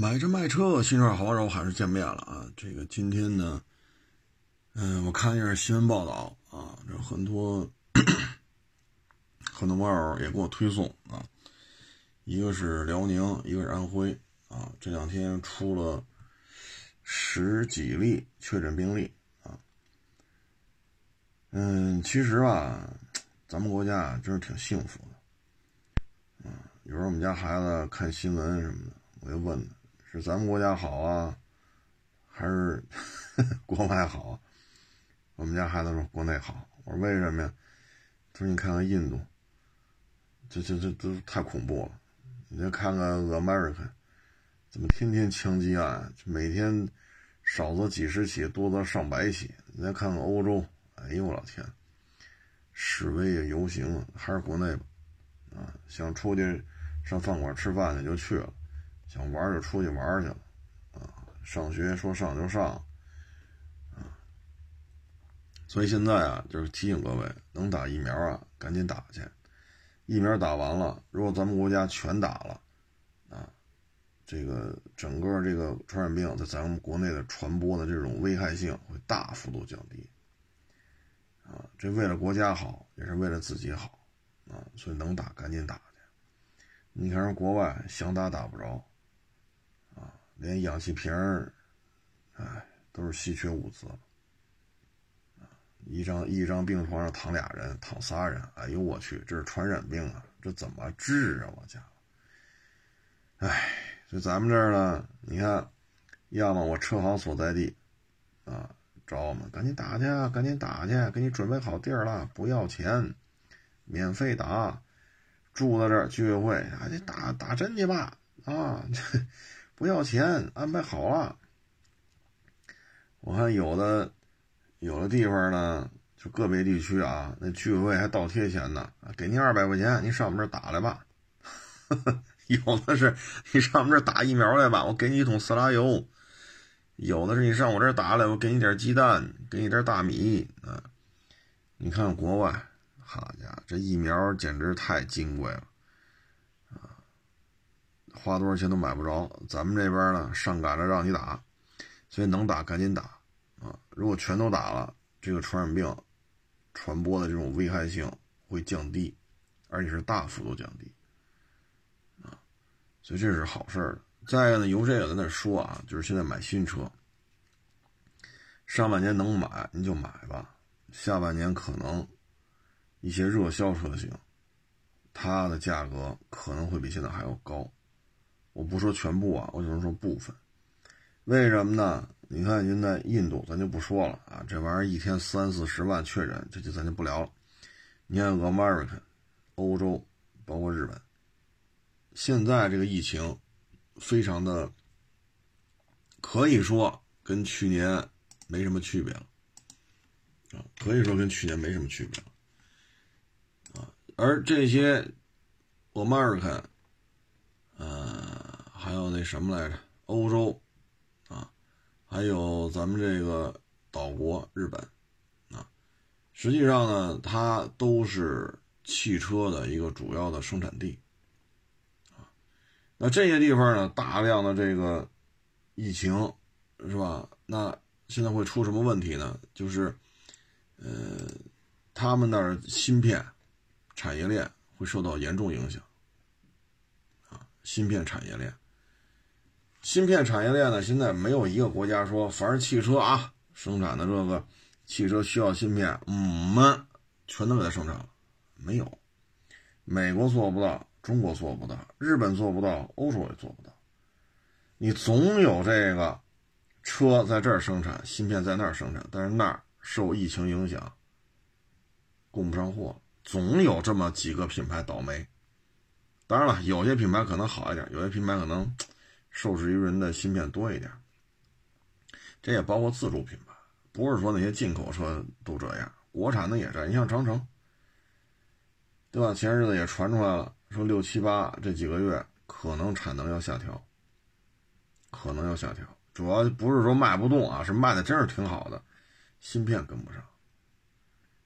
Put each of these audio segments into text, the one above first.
买车卖车，新车好友还是见面了啊！这个今天呢，嗯，我看一下新闻报道啊，这很多 很多网友也给我推送啊，一个是辽宁，一个是安徽啊，这两天出了十几例确诊病例啊。嗯，其实吧，咱们国家真是挺幸福的，啊，有时候我们家孩子看新闻什么的，我就问他。是咱们国家好啊，还是 国外好？我们家孩子说国内好。我说为什么呀？他说你看看印度，这这这都太恐怖了。你再看看 America，怎么天天枪击案？每天少则几十起，多则上百起。你再看看欧洲，哎呦我老天，示威啊、游行啊，还是国内吧。啊，想出去上饭馆吃饭去就去了。想玩就出去玩去了，啊，上学说上就上，啊，所以现在啊，就是提醒各位，能打疫苗啊，赶紧打去。疫苗打完了，如果咱们国家全打了，啊，这个整个这个传染病在咱们国内的传播的这种危害性会大幅度降低，啊，这为了国家好，也是为了自己好，啊，所以能打赶紧打去。你看人国外想打打不着。连氧气瓶儿，哎，都是稀缺物资一张一张病床上躺俩人，躺仨人，哎呦我去，这是传染病啊！这怎么治啊？我家伙，哎，就咱们这儿呢，你看，要么我车行所在地，啊，找我们，赶紧打去，赶紧打去，给你准备好地儿了，不要钱，免费打，住在这儿居委会，啊，你打打针去吧，啊，这。不要钱，安排好了。我看有的有的地方呢，就个别地区啊，那居委会还倒贴钱呢，给您二百块钱，您上我们这打来吧。有的是你上我们这打疫苗来吧，我给你一桶色拉油。有的是你上我这打来，我给你点鸡蛋，给你点大米啊。你看国外，好家伙，这疫苗简直太金贵了。花多少钱都买不着，咱们这边呢上赶着让你打，所以能打赶紧打啊！如果全都打了，这个传染病传播的这种危害性会降低，而且是大幅度降低啊！所以这是好事儿。再一个呢，由这个在那说啊，就是现在买新车，上半年能买您就买吧，下半年可能一些热销车型，它的价格可能会比现在还要高。我不说全部啊，我只能说部分。为什么呢？你看现在印度，咱就不说了啊，这玩意儿一天三四十万确诊，这就咱就不聊了。你看 America，欧洲，包括日本，现在这个疫情非常的，可以说跟去年没什么区别了啊，可以说跟去年没什么区别了啊。而这些 America，呃。还有那什么来着？欧洲，啊，还有咱们这个岛国日本，啊，实际上呢，它都是汽车的一个主要的生产地，啊，那这些地方呢，大量的这个疫情，是吧？那现在会出什么问题呢？就是，呃，他们那儿芯片产业链会受到严重影响，啊，芯片产业链。芯片产业链呢，现在没有一个国家说，凡是汽车啊生产的这个汽车需要芯片，嗯们全都给它生产了，没有。美国做不到，中国做不到，日本做不到，欧洲也做不到。你总有这个车在这儿生产，芯片在那儿生产，但是那儿受疫情影响，供不上货，总有这么几个品牌倒霉。当然了，有些品牌可能好一点，有些品牌可能。受制于人的芯片多一点，这也包括自主品牌，不是说那些进口车都这样，国产的也这样。你像长城，对吧？前日子也传出来了，说六七八这几个月可能产能要下调，可能要下调。主要不是说卖不动啊，是卖的真是挺好的，芯片跟不上。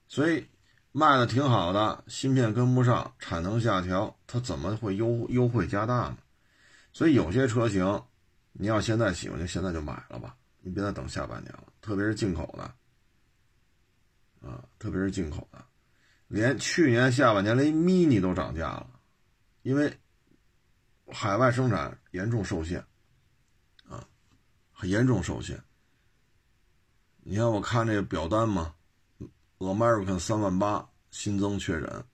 所以卖的挺好的，芯片跟不上，产能下调，它怎么会优优惠加大呢？所以有些车型，你要现在喜欢就现在就买了吧，你别再等下半年了，特别是进口的，啊，特别是进口的，连去年下半年连 mini 都涨价了，因为海外生产严重受限，啊，很严重受限。你看我看这个表单嘛，American 三万八新增确诊，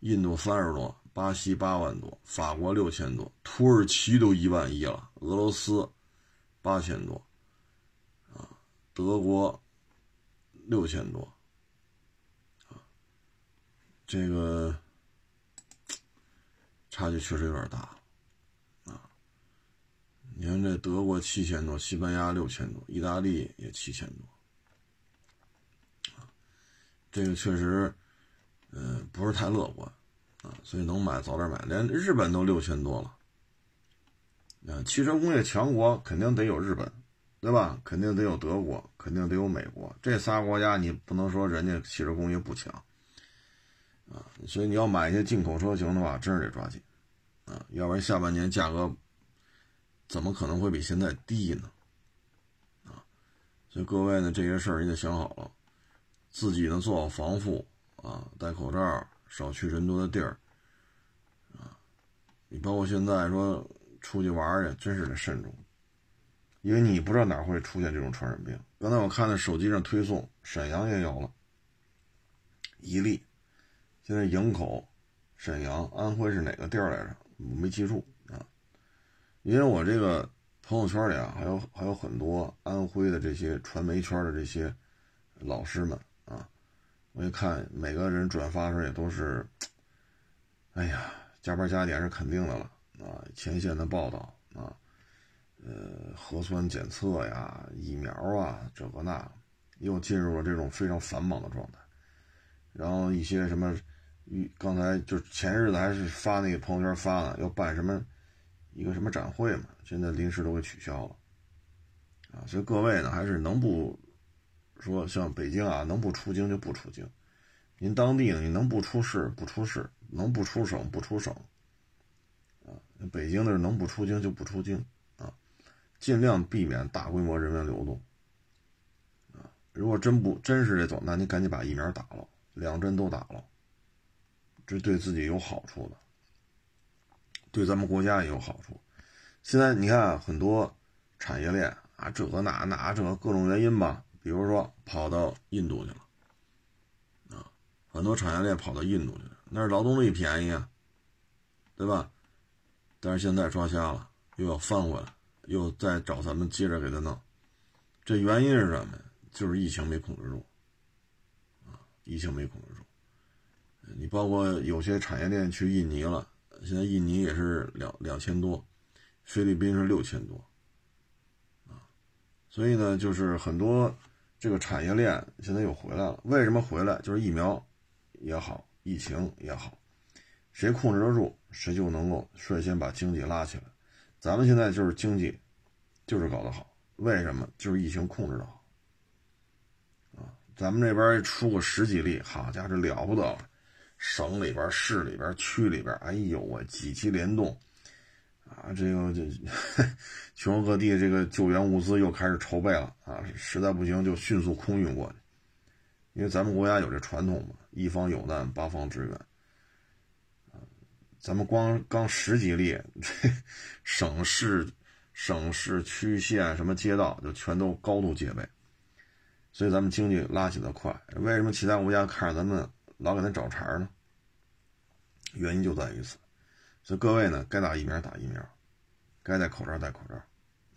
印度三十多。巴西八万多，法国六千多，土耳其都一万一了，俄罗斯八千多，啊，德国六千多，啊，这个差距确实有点大，啊，你看这德国七千多，西班牙六千多，意大利也七千多，啊，这个确实，嗯，不是太乐观。啊，所以能买早点买，连日本都六千多了。啊，汽车工业强国肯定得有日本，对吧？肯定得有德国，肯定得有美国，这仨国家你不能说人家汽车工业不强。啊，所以你要买一些进口车型的话，真是得抓紧。啊，要不然下半年价格怎么可能会比现在低呢？啊，所以各位呢，这些事儿你得想好了，自己呢做好防护啊，戴口罩。少去人多的地儿，啊，你包括现在说出去玩去，真是得慎重，因为你不知道哪会出现这种传染病。刚才我看到手机上推送，沈阳也有了，一例，现在营口、沈阳、安徽是哪个地儿来着？我没记住啊，因为我这个朋友圈里啊，还有还有很多安徽的这些传媒圈的这些老师们。我一看，每个人转发的时候也都是，哎呀，加班加点是肯定的了啊！前线的报道啊，呃，核酸检测呀，疫苗啊，这个那，又进入了这种非常繁忙的状态。然后一些什么，刚才就前日子还是发那个朋友圈发了，要办什么一个什么展会嘛，现在临时都给取消了啊！所以各位呢，还是能不。说像北京啊，能不出京就不出京。您当地呢，你能不出市不出市，能不出省不出省。啊，北京那是能不出京就不出京啊，尽量避免大规模人员流动。啊，如果真不真是这种，那你赶紧把疫苗打了，两针都打了，这对自己有好处的，对咱们国家也有好处。现在你看很多产业链啊，这个那那这各种原因吧。比如说跑到印度去了，啊，很多产业链跑到印度去了，那是劳动力便宜啊，对吧？但是现在抓瞎了，又要翻回来，又再找咱们接着给他弄，这原因是什么呀？就是疫情没控制住，啊，疫情没控制住。你包括有些产业链去印尼了，现在印尼也是两两千多，菲律宾是六千多，啊，所以呢，就是很多。这个产业链现在又回来了，为什么回来？就是疫苗也好，疫情也好，谁控制得住，谁就能够率先把经济拉起来。咱们现在就是经济，就是搞得好，为什么？就是疫情控制的好啊！咱们这边出个十几例，好家伙，这了不得了，省里边、市里边、区里边，哎呦我几期联动。啊，这个这 全国各地这个救援物资又开始筹备了啊！实在不行就迅速空运过去，因为咱们国家有这传统嘛，一方有难八方支援。咱们光刚十几例，这省市、省市区县什么街道就全都高度戒备，所以咱们经济拉起的快。为什么其他国家看着咱们老给他找茬呢？原因就在于此。所以各位呢，该打疫苗打疫苗，该戴口罩戴口罩，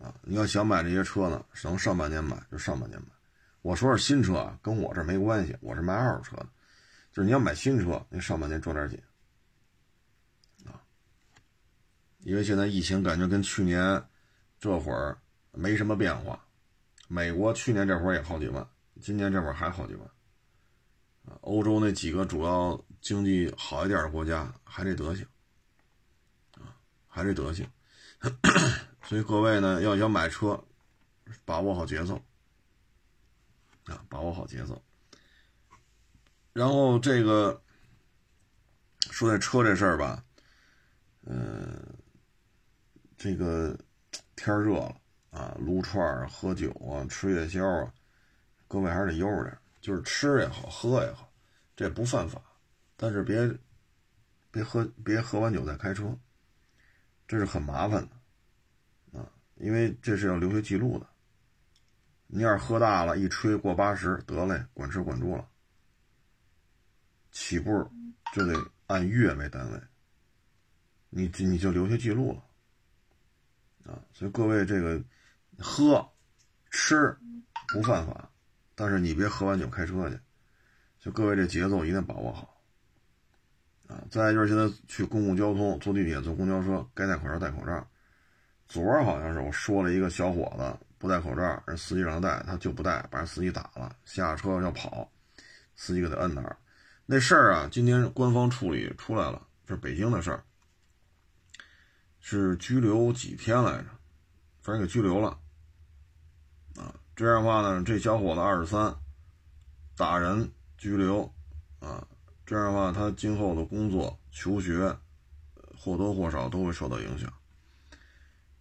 啊，你要想买这些车呢，能上半年买就上半年买。我说是新车啊，跟我这没关系，我是卖二手车的，就是你要买新车，你上半年抓点紧，啊，因为现在疫情感觉跟去年这会儿没什么变化，美国去年这会儿也好几万，今年这会儿还好几万，啊，欧洲那几个主要经济好一点的国家还这德行。还是德行，所以各位呢，要想买车，把握好节奏。啊，把握好节奏。然后这个说这车这事儿吧，嗯，这个天热了啊，撸串儿、喝酒啊、吃夜宵啊，各位还是得悠着点，就是吃也好，喝也好，这不犯法，但是别别喝别喝完酒再开车，这是很麻烦的啊，因为这是要留下记录的。你要是喝大了，一吹过八十，得嘞，管吃管住了。起步就得按月为单位，你你就留下记录了，啊，所以各位这个喝吃不犯法，但是你别喝完酒开车去，就各位这节奏一定把握好，啊，再就是现在去公共交通坐地铁坐公交车该戴口罩戴口罩，昨儿好像是我说了一个小伙子不戴口罩，人司机让他戴，他就不戴，把人司机打了，下车要跑，司机给他摁那儿。那事儿啊，今天官方处理出来了，是北京的事儿，是拘留几天来着，反正给拘留了。啊，这样的话呢，这小伙子二十三，打人拘留，啊，这样的话他今后的工作、求学或多或少都会受到影响。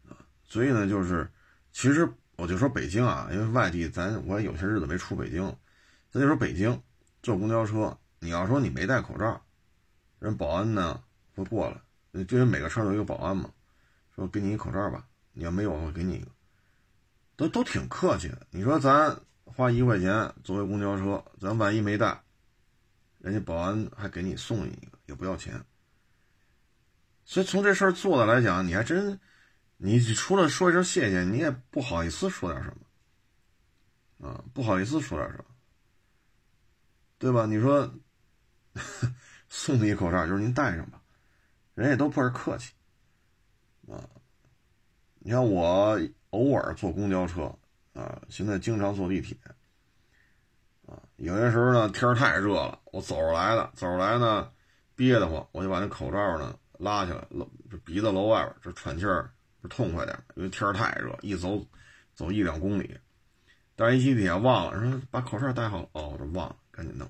啊，所以呢，就是其实我就说北京啊，因为外地咱我也有些日子没出北京，咱就说北京坐公交车。你要说你没戴口罩，人保安呢会过来，因为每个车都有一个保安嘛，说给你一口罩吧，你要没有我给你一个，都都挺客气的。你说咱花一块钱作为公交车，咱万一没带，人家保安还给你送一个，也不要钱。所以从这事儿做的来讲，你还真，你除了说一声谢谢，你也不好意思说点什么，啊，不好意思说点什么，对吧？你说。送你一口罩，就是您戴上吧，人也都倍儿客气啊。你看我偶尔坐公交车啊，现在经常坐地铁。有些时候呢，天太热了，我走着来的，走着来呢，憋得慌，我就把那口罩呢拉下来，搂这鼻子搂外边，这喘气儿不痛快点，因为天太热，一走走一两公里，但是一地铁忘了说把口罩戴好，哦，这忘了，赶紧弄，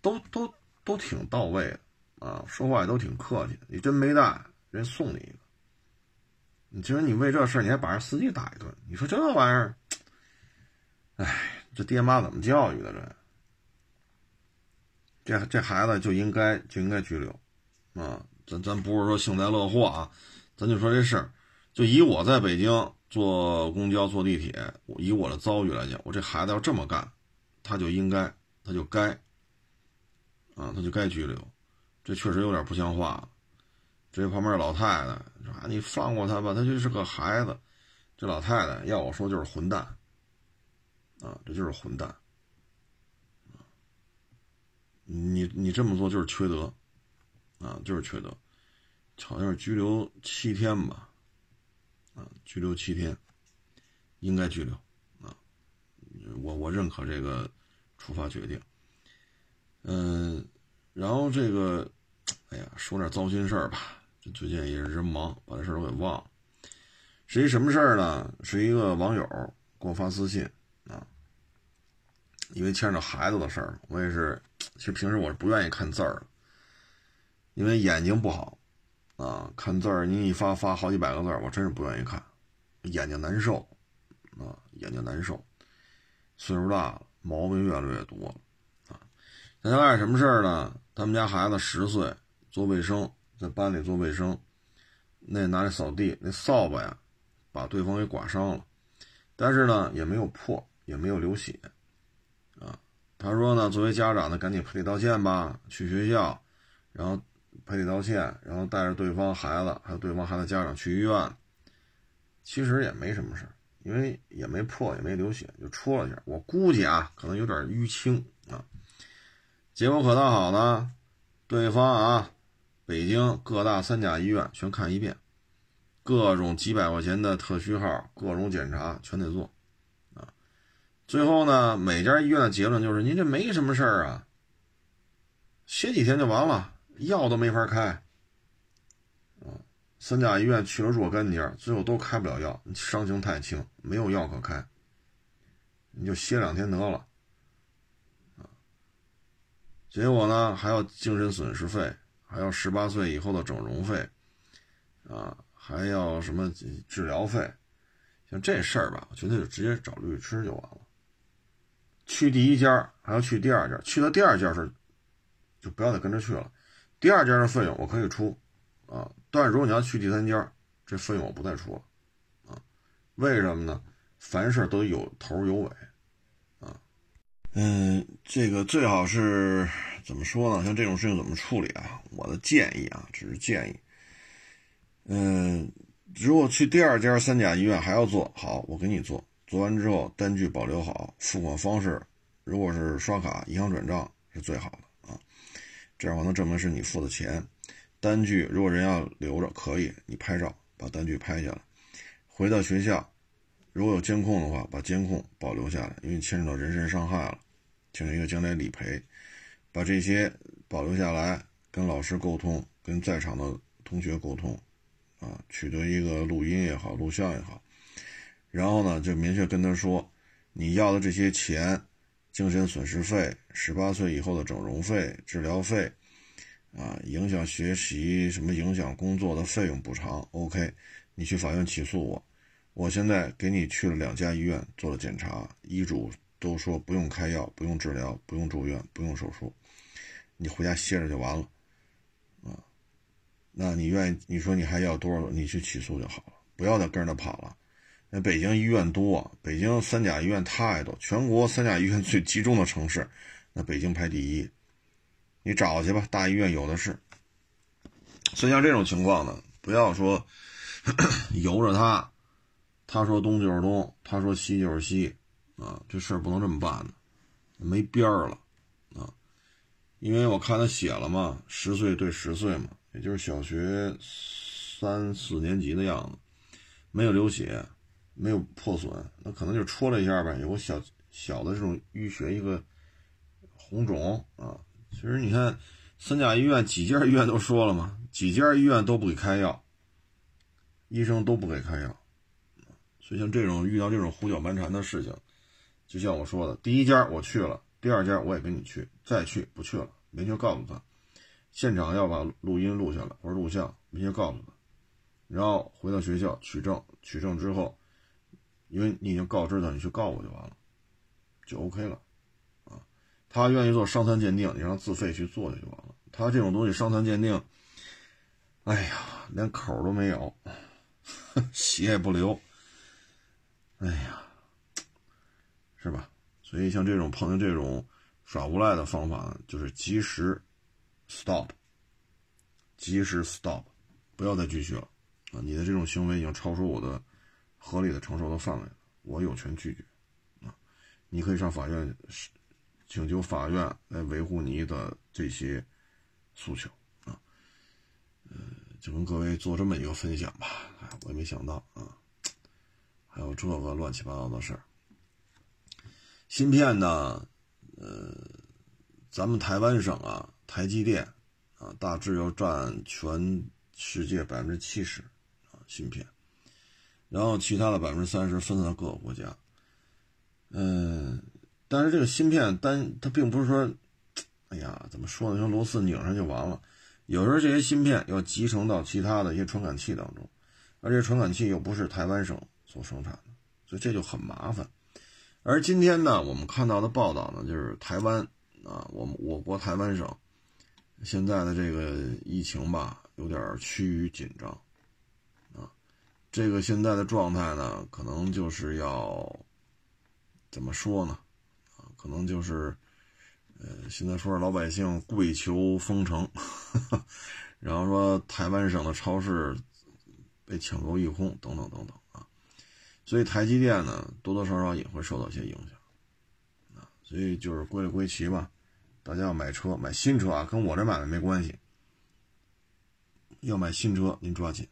都都。都挺到位的啊，说话也都挺客气。你真没带，人送你一个。你其实你为这事你还把人司机打一顿，你说这玩意儿，哎，这爹妈怎么教育的这？这这孩子就应该就应该拘留啊！咱咱不是说幸灾乐祸啊，咱就说这事儿，就以我在北京坐公交坐地铁，以我的遭遇来讲，我这孩子要这么干，他就应该，他就该。啊，他就该拘留，这确实有点不像话。这旁边老太太说：“你放过他吧，他就是个孩子。”这老太太要我说就是混蛋，啊，这就是混蛋。你你这么做就是缺德，啊，就是缺德。好像是拘留七天吧，啊，拘留七天，应该拘留，啊，我我认可这个处罚决定。嗯，然后这个，哎呀，说点糟心事儿吧。最近也是人忙，把这事儿都给忘了。是一什么事儿呢？是一个网友给我发私信啊，因为牵扯孩子的事儿，我也是，其实平时我是不愿意看字儿，因为眼睛不好啊，看字儿你一发发好几百个字儿，我真是不愿意看，眼睛难受啊，眼睛难受，岁数大了，毛病越来越多了。他家干什么事儿呢？他们家孩子十岁，做卫生，在班里做卫生，那拿着扫地，那扫把呀，把对方给刮伤了，但是呢，也没有破，也没有流血，他说呢，作为家长呢，赶紧赔礼道歉吧，去学校，然后赔礼道歉，然后带着对方孩子还有对方孩子家长去医院，其实也没什么事，因为也没破，也没流血，就戳了一下，我估计啊，可能有点淤青啊。结果可倒好呢，对方啊，北京各大三甲医院全看一遍，各种几百块钱的特需号，各种检查全得做，最后呢，每家医院的结论就是您这没什么事儿啊，歇几天就完了，药都没法开，啊，三甲医院去了若干家，最后都开不了药，伤情太轻，没有药可开，你就歇两天得了。结果呢，还要精神损失费，还要十八岁以后的整容费，啊，还要什么治疗费，像这事儿吧，我觉得就直接找律师就完了。去第一家还要去第二家，去了第二家是就不要再跟着去了。第二家的费用我可以出啊，但是如果你要去第三家，这费用我不再出了啊。为什么呢？凡事都有头有尾啊。嗯，这个最好是怎么说呢？像这种事情怎么处理啊？我的建议啊，只是建议。嗯，如果去第二家三甲医院还要做好，我给你做。做完之后，单据保留好，付款方式如果是刷卡、银行转账是最好的啊，这样我能证明是你付的钱。单据如果人要留着，可以你拍照把单据拍下来，回到学校，如果有监控的话，把监控保留下来，因为牵扯到人身伤害了，请一个将来理赔，把这些保留下来，跟老师沟通，跟在场的同学沟通，啊，取得一个录音也好，录像也好。然后呢，就明确跟他说，你要的这些钱，精神损失费、十八岁以后的整容费、治疗费，啊，影响学习什么影响工作的费用补偿，OK，你去法院起诉我，我现在给你去了两家医院做了检查，医嘱都说不用开药、不用治疗、不用住院、不用手术，你回家歇着就完了，啊，那你愿意？你说你还要多少？你去起诉就好了，不要再跟着他跑了。那北京医院多，北京三甲医院太多，全国三甲医院最集中的城市，那北京排第一。你找去吧，大医院有的是。所以像这种情况呢，不要说 由着他，他说东就是东，他说西就是西，啊，这事儿不能这么办的，没边儿了啊。因为我看他写了嘛，十岁对十岁嘛，也就是小学三四年级的样子，没有流血。没有破损，那可能就戳了一下呗，有个小小的这种淤血，一个红肿啊。其实你看，三甲医院几家医院都说了嘛，几家医院都不给开药，医生都不给开药。所以像这种遇到这种胡搅蛮缠的事情，就像我说的，第一家我去了，第二家我也跟你去，再去不去了，明确告诉他，现场要把录音录下来或者录像，明确告诉他，然后回到学校取证，取证之后。因为你已经告知他，你去告我就完了，就 OK 了，啊，他愿意做伤残鉴定，你让他自费去做去就完了。他这种东西伤残鉴定，哎呀，连口都没有，血也不流，哎呀，是吧？所以像这种碰见这种耍无赖的方法，就是及时 stop，及时 stop，不要再继续了，啊，你的这种行为已经超出我的。合理的承受的范围，我有权拒绝，啊，你可以上法院，请求法院来维护你的这些诉求，啊，呃，就跟各位做这么一个分享吧，哎，我也没想到啊，还有这个乱七八糟的事儿。芯片呢，呃，咱们台湾省啊，台积电啊，大致要占全世界百分之七十啊，芯片。然后其他的百分之三十分散到各个国家，嗯，但是这个芯片单它并不是说，哎呀，怎么说呢？用螺丝拧上就完了。有时候这些芯片要集成到其他的一些传感器当中，而且传感器又不是台湾省所生产的，所以这就很麻烦。而今天呢，我们看到的报道呢，就是台湾啊，我们我国台湾省现在的这个疫情吧，有点趋于紧张。这个现在的状态呢，可能就是要怎么说呢？啊，可能就是，呃，现在说是老百姓跪求封城，然后说台湾省的超市被抢购一空，等等等等啊。所以台积电呢，多多少少也会受到一些影响啊。所以就是归了归齐吧，大家要买车，买新车啊，跟我这买的没关系。要买新车，您抓紧。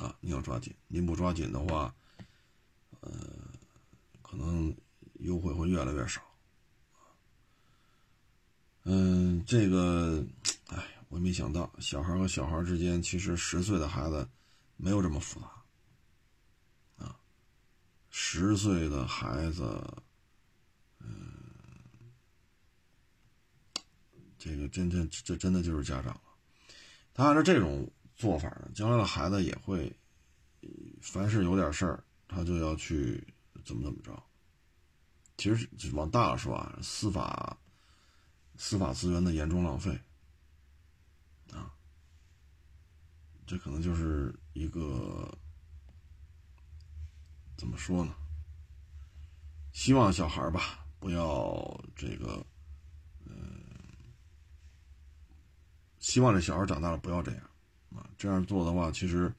啊，你要抓紧，您不抓紧的话，呃，可能优惠会越来越少。嗯，这个，哎，我没想到，小孩和小孩之间，其实十岁的孩子没有这么复杂。啊，十岁的孩子，嗯，这个真真这真的就是家长了，他按照这种。做法呢，将来的孩子也会凡是有点事儿，他就要去怎么怎么着。其实往大了说啊，司法司法资源的严重浪费啊，这可能就是一个怎么说呢？希望小孩吧，不要这个，嗯，希望这小孩长大了不要这样啊。这样做的话，其实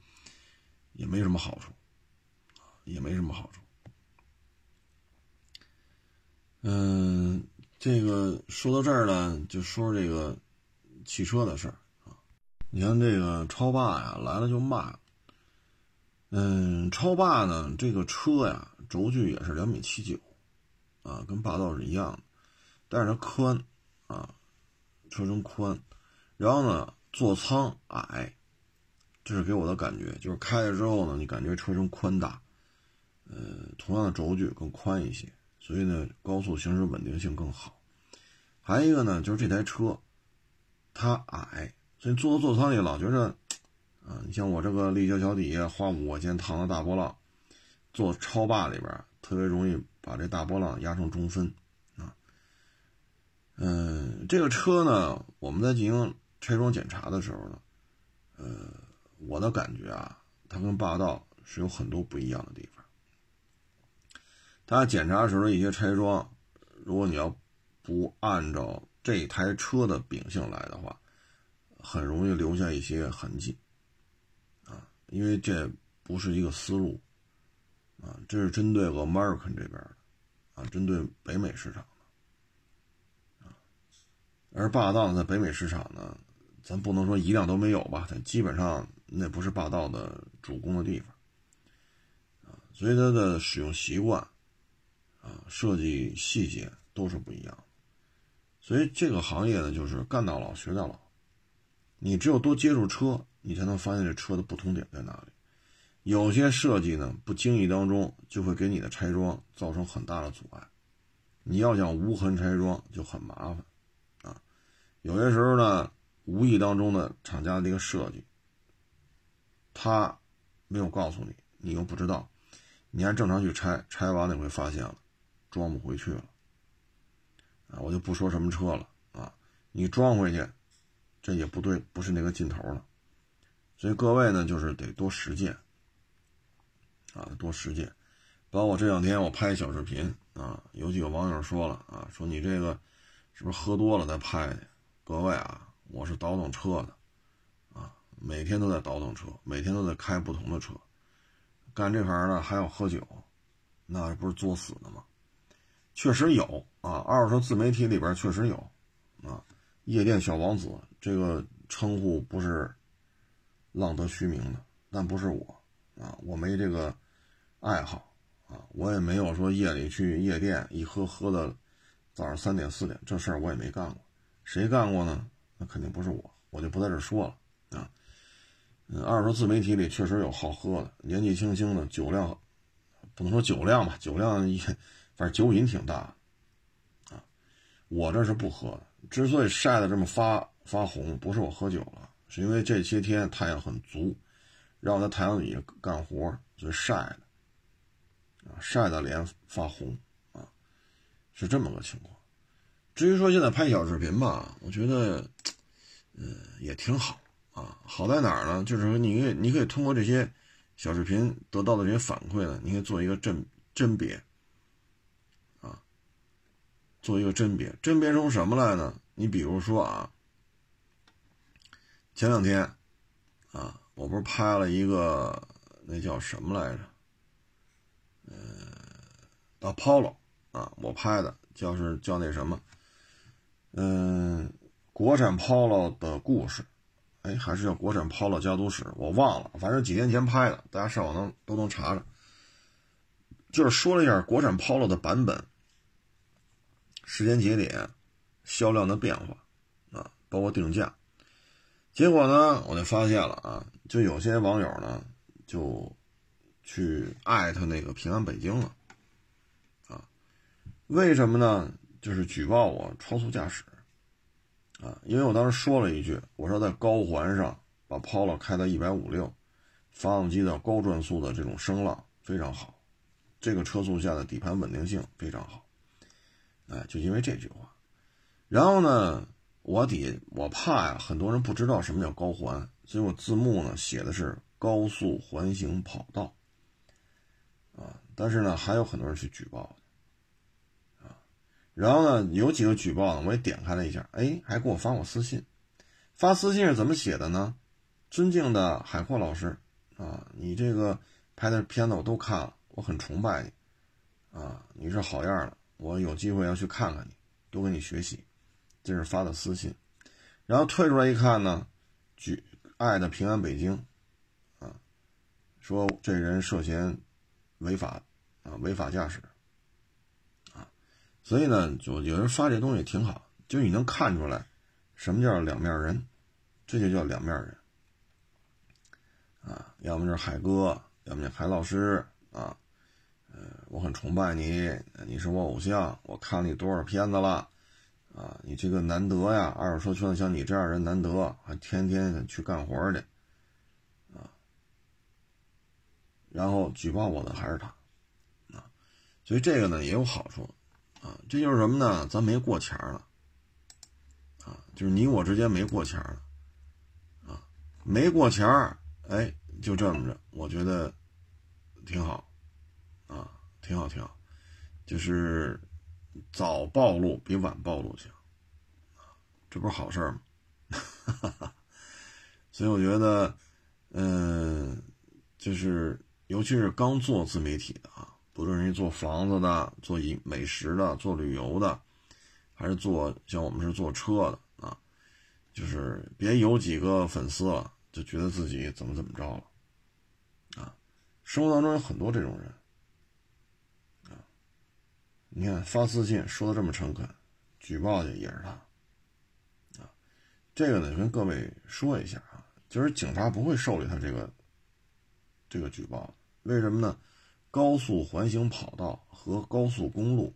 也没什么好处，也没什么好处。嗯，这个说到这儿呢，就说这个汽车的事儿啊。你看这个超霸呀，来了就骂。嗯，超霸呢，这个车呀，轴距也是两米七九，啊，跟霸道是一样的，但是它宽，啊，车身宽，然后呢，座舱矮，这是给我的感觉，就是开了之后呢，你感觉车身宽大，呃，同样的轴距更宽一些。所以呢，高速行驶稳定性更好。还有一个呢，就是这台车它矮，所以坐到座舱里老觉着，啊，你像我这个立交桥底下花五块钱趟的大波浪，坐超霸里边特别容易把这大波浪压成中分啊。嗯，这个车呢，我们在进行拆装检查的时候呢，呃，我的感觉啊，它跟霸道是有很多不一样的地方。大家检查时候一些拆装，如果你要不按照这台车的秉性来的话，很容易留下一些痕迹，啊，因为这不是一个思路，啊，这是针对 American 这边的，啊，针对北美市场的，啊，而霸道在北美市场呢，咱不能说一辆都没有吧，它基本上那不是霸道的主攻的地方，啊，所以它的使用习惯。啊，设计细节都是不一样的，所以这个行业呢，就是干到老学到老。你只有多接触车，你才能发现这车的不同点在哪里。有些设计呢，不经意当中就会给你的拆装造成很大的阻碍。你要想无痕拆装就很麻烦啊。有些时候呢，无意当中的厂家的一个设计，他没有告诉你，你又不知道，你还正常去拆，拆完了你会发现了。装不回去了，啊，我就不说什么车了啊，你装回去，这也不对，不是那个劲头了，所以各位呢，就是得多实践，啊，多实践。包括这两天我拍小视频啊，有几个网友说了啊，说你这个是不是喝多了再拍？各位啊，我是倒腾车的，每天都在倒腾车，每天都在开不同的车，干这行的还要喝酒，那不是作死的吗？确实有啊，二手车自媒体里边确实有，啊，夜店小王子这个称呼不是浪得虚名的，但不是我啊，我没这个爱好啊，我也没有说夜里去夜店一喝喝的早上三点四点，这事儿我也没干过，谁干过呢？那肯定不是我，我就不在这说了啊。嗯，二手自媒体里确实有好喝的，年纪轻轻的酒量，不能说酒量吧，酒量也。反正酒瘾挺大，啊，我这是不喝的。之所以晒得这么发发红，不是我喝酒了，是因为这些天太阳很足，让我在太阳底下干活，所以晒的，啊，晒的脸发红，啊，是这么个情况。至于说现在拍小视频吧，我觉得，嗯，也挺好啊。好在哪儿呢？就是说，你可以你可以通过这些小视频得到的这些反馈呢，你可以做一个甄甄别。做一个甄别，甄别出什么来呢？你比如说啊，前两天啊，我不是拍了一个那叫什么来着？呃，叫 Polo 啊，我拍的叫是叫那什么？嗯，国产 Polo 的故事，哎，还是叫国产 Polo 家族史，我忘了，反正几年前拍的，大家上网能都能查查。就是说了一下国产 Polo 的版本。时间节点、销量的变化啊，包括定价，结果呢，我就发现了啊，就有些网友呢，就去艾特那个平安北京了啊，为什么呢？就是举报我超速驾驶啊，因为我当时说了一句，我说在高环上把 Polo 开到一百五六，发动机的高转速的这种声浪非常好，这个车速下的底盘稳定性非常好。哎，就因为这句话，然后呢，我底我怕呀，很多人不知道什么叫高环，所以我字幕呢写的是高速环形跑道。啊，但是呢，还有很多人去举报，然后呢，有几个举报呢，我也点开了一下，哎，还给我发我私信，发私信是怎么写的呢？尊敬的海阔老师，啊，你这个拍的片子我都看了，我很崇拜你，啊，你是好样的，我有机会要去看看你，多跟你学习，这是发的私信，然后退出来一看呢，举爱的平安北京，啊，说这人涉嫌。违法啊，违法驾驶，所以呢，就有人发这东西挺好，就你能看出来什么叫两面人，这就叫两面人啊，要么就是海哥，要么就海老师啊，呃，我很崇拜你，你是我偶像，我看了你多少片子了啊，你这个难得呀，二手车圈像你这样人难得，还天天去干活去。然后举报我的还是他，啊，所以这个呢也有好处，啊，这就是什么呢？咱没过钱了，啊，就是你我之间没过钱了，啊，没过钱哎，就这么着，我觉得挺好，啊，挺好挺好，就是早暴露比晚暴露强，这不是好事儿吗？所以我觉得，嗯，就是。尤其是刚做自媒体的，不论是做房子的、做饮美食的、做旅游的，还是做像我们是做车的啊，就是别有几个粉丝了，就觉得自己怎么怎么着了啊。生活当中有很多这种人啊，你看发私信说的这么诚恳，举报去也是他啊。这个呢，跟各位说一下啊，就是警察不会受理他这个。这个举报，为什么呢？高速环形跑道和高速公路，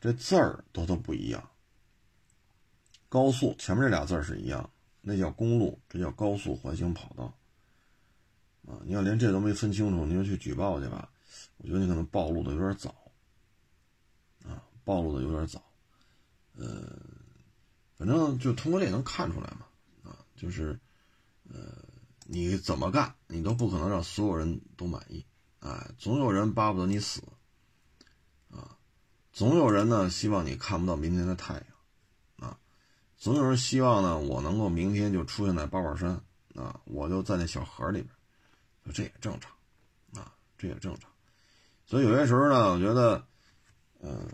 这字儿都都不一样。高速前面这俩字儿是一样，那叫公路，这叫高速环形跑道。啊，你要连这都没分清楚，你就去举报去吧？我觉得你可能暴露的有点早。啊，暴露的有点早。呃，反正就通过这能看出来嘛。啊，就是，呃。你怎么干，你都不可能让所有人都满意，哎，总有人巴不得你死，啊，总有人呢希望你看不到明天的太阳，啊，总有人希望呢我能够明天就出现在八宝山，啊，我就在那小河里边，这也正常，啊，这也正常，所以有些时候呢，我觉得，嗯，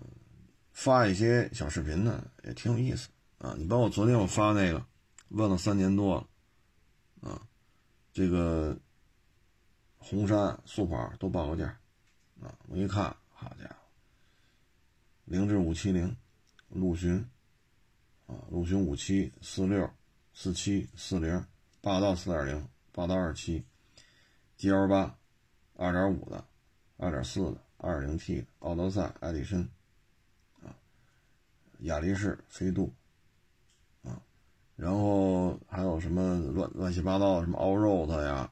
发一些小视频呢也挺有意思，啊，你包括昨天我发那个，问了三年多了，啊。这个红杉速跑都报个价啊！我一看，好家伙，凌志五七零，陆巡啊，陆巡五七四六四七四零，霸道四点零，霸道二七，G L 八，二点五的，二点四的，二点零 T 的，奥德赛、爱迪生啊，雅力士、飞度。然后还有什么乱乱七八糟的，什么 All Road 呀，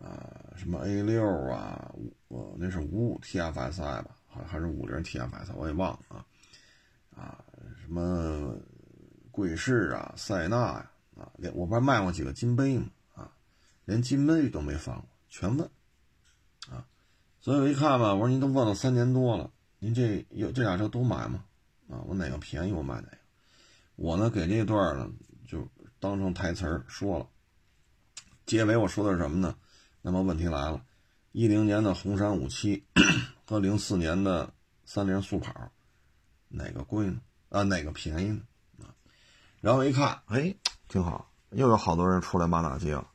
啊，什么 A 六啊，我那是五五 TFSI 吧，还还是五零 TFSI，我也忘了啊，啊，什么贵士啊，塞纳呀，啊，连我不是卖过几个金杯吗？啊，连金杯都没放过，全问，啊，所以我一看吧，我说您都问了三年多了，您这有这俩车都买吗？啊，我哪个便宜我买哪个，我呢给这段呢。就当成台词儿说了，结尾我说的是什么呢？那么问题来了，一零年的红山五七和零四年的三菱速跑，哪个贵呢？啊，哪个便宜呢？啊，然后一看，哎，挺好，又有好多人出来骂大街了，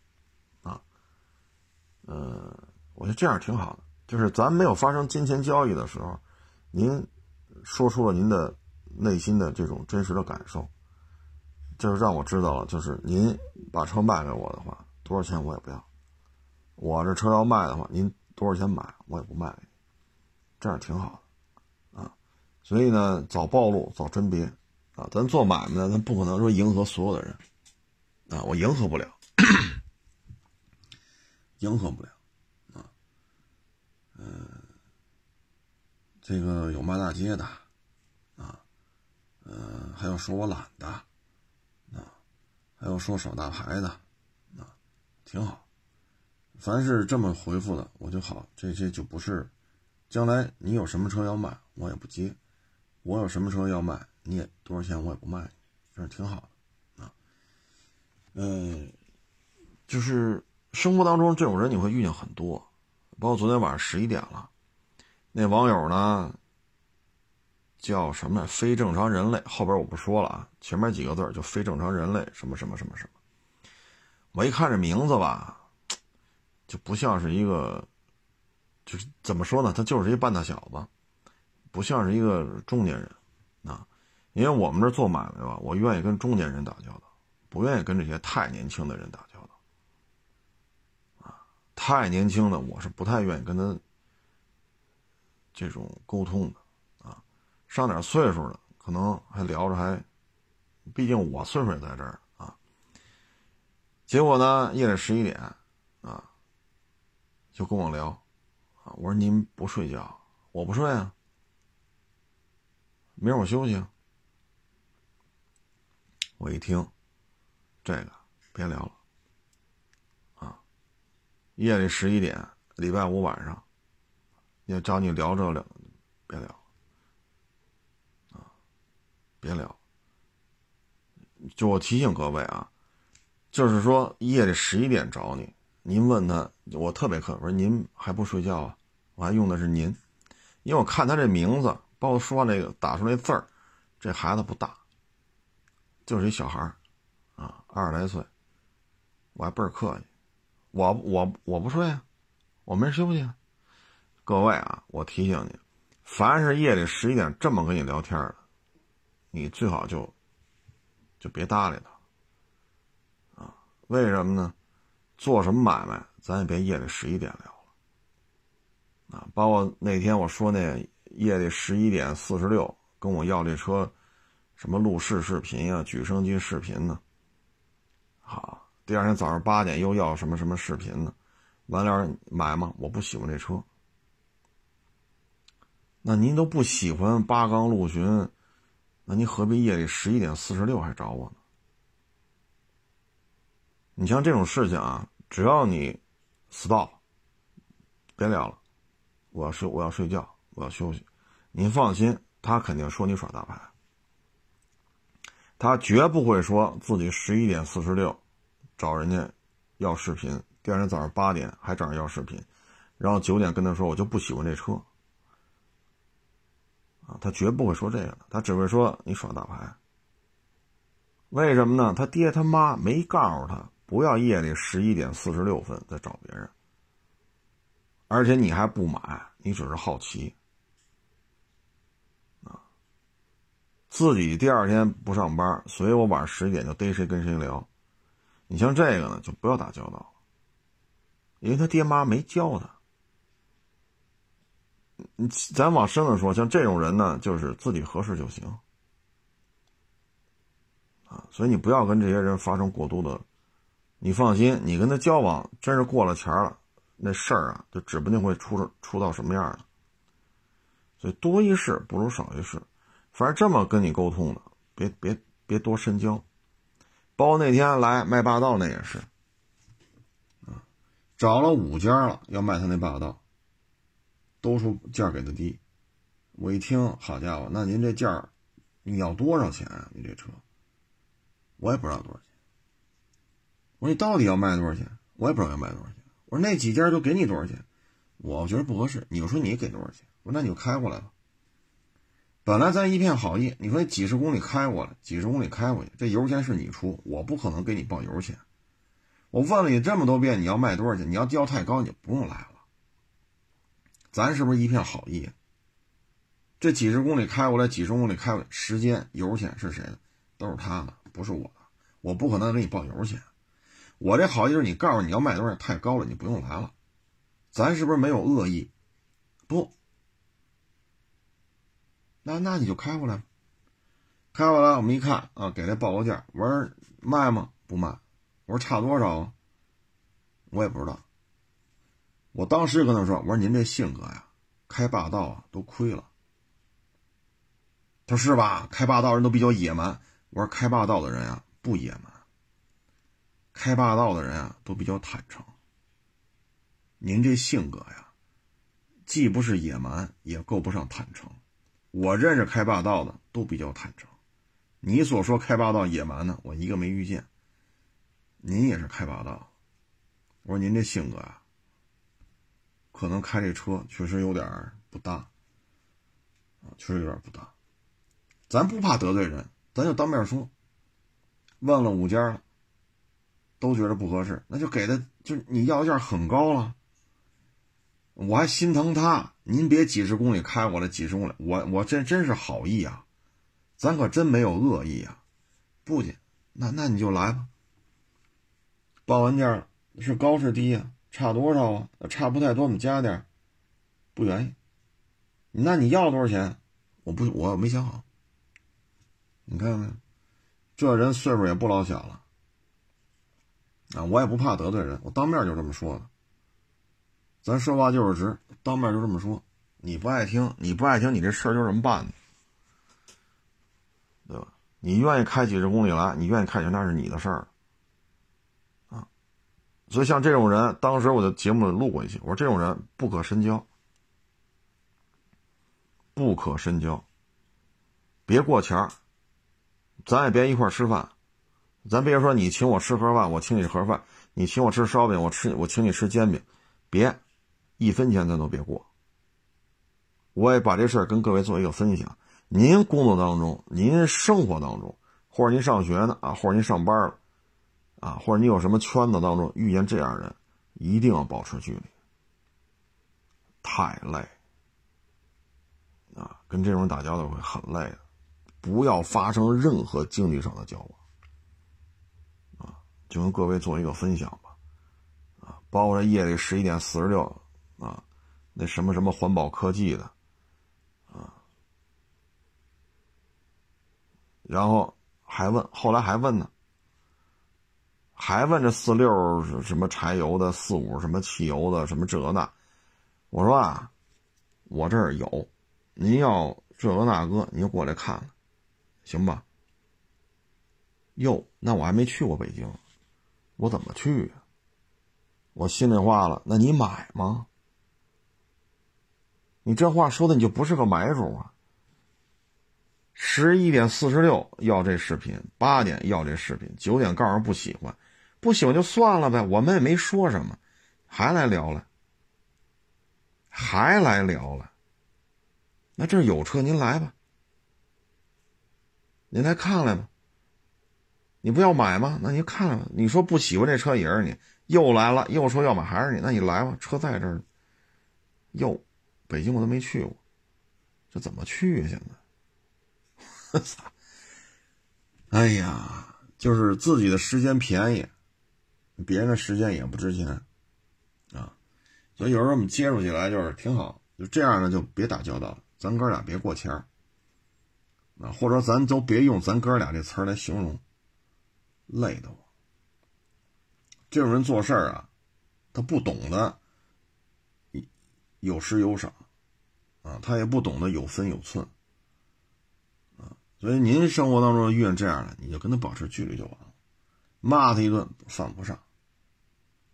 啊，呃，我觉得这样挺好的，就是咱没有发生金钱交易的时候，您说出了您的内心的这种真实的感受。就是让我知道了，就是您把车卖给我的话，多少钱我也不要。我这车要卖的话，您多少钱买，我也不卖给你，这样挺好的，啊，所以呢，早暴露早甄别啊，咱做买卖的，咱不可能说迎合所有的人，啊，我迎合不了，迎合不了，啊，嗯，这个有骂大街的，啊，嗯，还有说我懒的，啊，还有说耍大牌的，啊，挺好。凡是这么回复的，我就好。这这就不是，将来你有什么车要卖，我也不接；我有什么车要卖，你也多少钱我也不卖，这是挺好的，啊，嗯，就是生活当中这种人你会遇见很多，包括昨天晚上十一点了。那网友呢？叫什么？非正常人类。后边我不说了啊，前面几个字就非正常人类什么什么什么什么。我一看这名字吧，就不像是一个，就是怎么说呢？他就是一半大小子，不像是一个中年人啊。因为我们这做买卖吧，我愿意跟中年人打交道，不愿意跟这些太年轻的人打交道。啊，太年轻的我是不太愿意跟他。这种沟通的，啊，上点岁数的可能还聊着还，毕竟我岁数也在这儿啊。结果呢，夜里十一点，啊，就跟我聊，啊，我说您不睡觉，我不睡啊，明儿我休息。我一听，这个别聊了，啊，夜里十一点，礼拜五晚上。要找你聊这聊，别聊，啊，别聊。就我提醒各位啊，就是说夜里十一点找你，您问他，我特别客气，我说您还不睡觉啊？我还用的是您，因为我看他这名字，包括说那个打出那字儿，这孩子不大，就是一小孩儿，啊，二十来岁，我还倍儿客气，我我我不睡啊，我没休息啊。各位啊，我提醒你，凡是夜里十一点这么跟你聊天的，你最好就就别搭理他啊！为什么呢？做什么买卖，咱也别夜里十一点聊了啊！包括那天我说那夜里十一点四十六跟我要这车，什么录视视频啊、举升机视频呢？好，第二天早上八点又要什么什么视频呢？完了买吗？我不喜欢这车。那您都不喜欢八缸陆巡，那您何必夜里十一点四十六还找我呢？你像这种事情啊，只要你 stop，别聊了，我要睡，我要睡觉，我要休息。您放心，他肯定说你耍大牌，他绝不会说自己十一点四十六找人家要视频，第二天早上八点还找人要视频，然后九点跟他说我就不喜欢这车。啊，他绝不会说这个，他只会说你耍大牌。为什么呢？他爹他妈没告诉他不要夜里十一点四十六分再找别人，而且你还不买，你只是好奇。啊，自己第二天不上班，所以我晚上十一点就逮谁跟谁聊。你像这个呢，就不要打交道了，因为他爹妈没教他。咱往深了说，像这种人呢，就是自己合适就行，啊，所以你不要跟这些人发生过多的。你放心，你跟他交往，真是过了钱了，那事儿啊，就指不定会出出到什么样了。所以多一事不如少一事，反正这么跟你沟通的，别别别多深交。包括那天来卖霸道那也是，啊，找了五家了，要卖他那霸道。都说价给的低，我一听，好家伙，那您这价你要多少钱啊？你这车，我也不知道多少钱。我说你到底要卖多少钱？我也不知道要卖多少钱。我说那几家都给你多少钱？我觉得不合适。你就说你给多少钱？我说那你就开过来吧。本来咱一片好意，你说几十公里开过来，几十公里开回去，这油钱是你出，我不可能给你报油钱。我问了你这么多遍，你要卖多少钱？你要交太高，你就不用来了。咱是不是一片好意？这几十公里开过来，几十公里开过来，时间、油钱是谁的？都是他的，不是我的。我不可能给你报油钱。我这好意思你告诉你要卖多少，太高了，你不用来了。咱是不是没有恶意？不，那那你就开过来。开过来，我们一看啊，给他报个价。我说卖吗？不卖。我说差多少啊？我也不知道。我当时就跟他说：“我说您这性格呀，开霸道啊都亏了。他说是吧？开霸道人都比较野蛮。我说开霸道的人啊不野蛮，开霸道的人啊都比较坦诚。您这性格呀，既不是野蛮，也够不上坦诚。我认识开霸道的都比较坦诚，你所说开霸道野蛮的，我一个没遇见。您也是开霸道，我说您这性格啊，可能开这车确实有点不大，啊，确实有点不大。咱不怕得罪人，咱就当面说。问了五家了，都觉得不合适，那就给他，就你要价很高了。我还心疼他，您别几十公里开过来，几十公里，我我这真是好意啊，咱可真没有恶意啊，不去，那那你就来吧。报完价是高是低呀？差多少啊？差不太多，我们加点不愿意。那你要多少钱？我不，我没想好。你看看，这人岁数也不老小了啊！我也不怕得罪人，我当面就这么说的。咱说话就是直，当面就这么说。你不爱听，你不爱听，你这事儿就这么办的，对吧？你愿意开几十公里来，你愿意开去，那是你的事儿。啊，所以像这种人，当时我的节目里录过一期，我说这种人不可深交，不可深交。别过钱儿，咱也别一块吃饭，咱别说你请我吃盒饭，我请你盒饭；你请我吃烧饼，我吃我请你吃煎饼，别。一分钱咱都别过。我也把这事儿跟各位做一个分享。您工作当中，您生活当中，或者您上学呢啊，或者您上班了，啊，或者你有什么圈子当中遇见这样人，一定要保持距离。太累啊，跟这种人打交道会很累的。不要发生任何经济上的交往。就跟各位做一个分享吧。啊，包括这夜里十一点四十六。啊，那什么什么环保科技的，啊，然后还问，后来还问呢，还问这四六什么柴油的，四五什么汽油的，什么这那，我说啊，我这儿有，您要这个那个，您就过来看看，行吧？哟，那我还没去过北京，我怎么去啊？我心里话了，那你买吗？你这话说的，你就不是个买主啊！十一点四十六要这视频，八点要这视频，九点告诉不喜欢，不喜欢就算了呗，我们也没说什么，还来聊了，还来聊了。那这有车，您来吧，您来看来吧。你不要买吗？那你看，你说不喜欢这车也是你，又来了，又说要买还是你，那你来吧，车在这儿，哟。北京我都没去过，这怎么去啊？现在，哎呀，就是自己的时间便宜，别人的时间也不值钱啊。所以有时候我们接触起来就是挺好，就这样呢，就别打交道了。咱哥俩别过谦儿啊，或者咱都别用“咱哥俩”这词儿来形容，累得我。这种人做事儿啊，他不懂得有失有赏。啊，他也不懂得有分有寸，啊，所以您生活当中遇见这样的，你就跟他保持距离就完了，骂他一顿犯不上，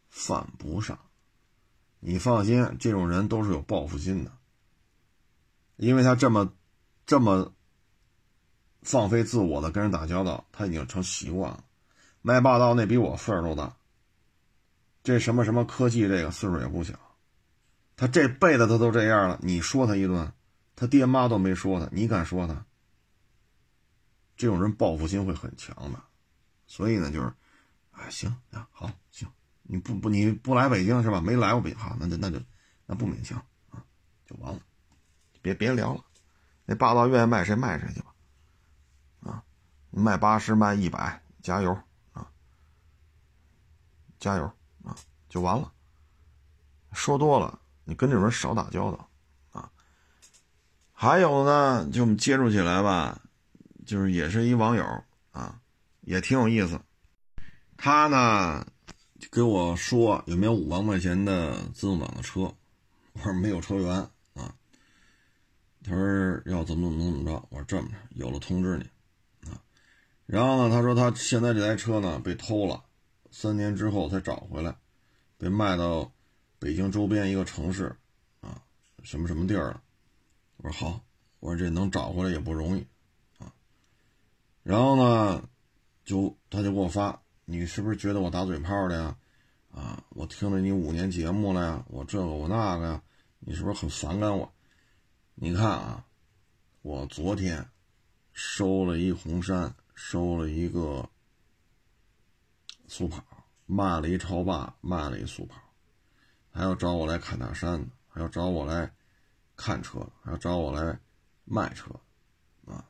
犯不上，你放心，这种人都是有报复心的，因为他这么这么放飞自我的跟人打交道，他已经成习惯了。卖霸道那比我岁数都大，这什么什么科技这个岁数也不小。他这辈子他都这样了，你说他一顿，他爹妈都没说他，你敢说他？这种人报复心会很强的，所以呢，就是，哎，行啊，好行，你不不你不来北京是吧？没来过北京，好，那就那就那不勉强啊，就完了，别别聊了，那霸道愿意卖谁卖谁去吧，啊，卖八十卖一百，加油，加油啊，就完了，说多了。你跟这种人少打交道，啊，还有呢，就我们接触起来吧，就是也是一网友啊，也挺有意思。他呢跟我说有没有五万块钱的自动挡的车，我说没有车源啊。他说要怎么怎么怎么着，我说这么着，有了通知你啊。然后呢，他说他现在这台车呢被偷了，三年之后才找回来，被卖到北京周边一个城市啊，什么什么地儿了。我说好，我说这能找回来也不容易啊。然后呢，就他就给我发，你是不是觉得我打嘴炮的呀？啊，我听了你五年节目了呀，我这个我那个呀，你是不是很反感我？你看啊，我昨天收了一红山，收了一个速跑，卖了一超霸，卖了一速跑，还要找我来砍大山的，还要找我来看车，还要找我来卖车，啊，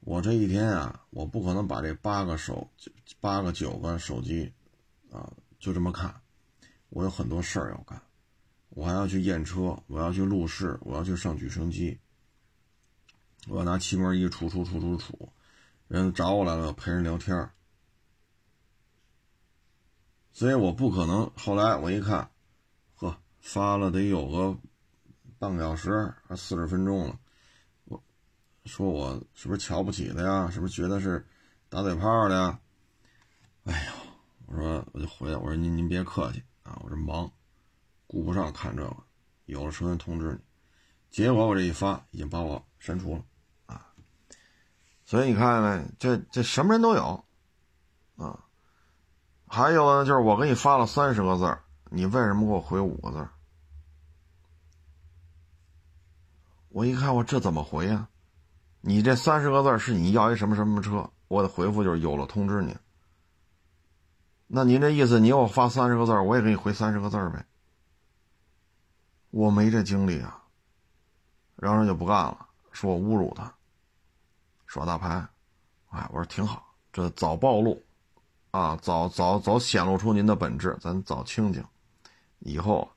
我这一天啊，我不可能把这八个手、八个九个手机啊就这么看，我有很多事儿要干。我还要去验车，我要去路试，我要去上举升机，我要拿气门仪杵杵杵杵杵，人找我来了，陪人聊天儿所以我不可能。后来我一看，呵，发了得有个半个小时，还四十分钟了。我说我是不是瞧不起他呀？是不是觉得是打嘴炮的？呀？哎呦，我说我就回来，我说您您别客气啊，我这忙。顾不上看这个，有了车先通知你。结果我这一发，已经把我删除了啊！所以你看没，这这什么人都有啊。还有呢，就是我给你发了三十个字你为什么给我回五个字我一看，我这怎么回呀？你这三十个字是你要一什么什么车？我的回复就是有了通知你。那您这意思，你给我发三十个字我也给你回三十个字呗。我没这精力啊，然后就不干了，说我侮辱他，耍大牌，哎，我说挺好，这早暴露，啊，早早早显露出您的本质，咱早清静，以后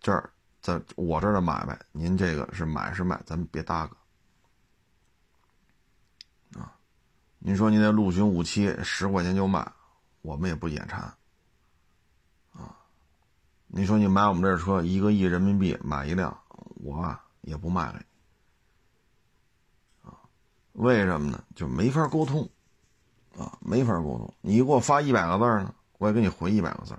这儿在我这儿的买卖，您这个是买是卖，咱们别搭个，啊，您说您那陆巡五七十块钱就卖，我们也不眼馋。啊你说你买我们这车一个亿人民币买一辆，我啊也不卖给你？为什么呢？就没法沟通啊，没法沟通。你给我发一百个字呢，我也给你回一百个字。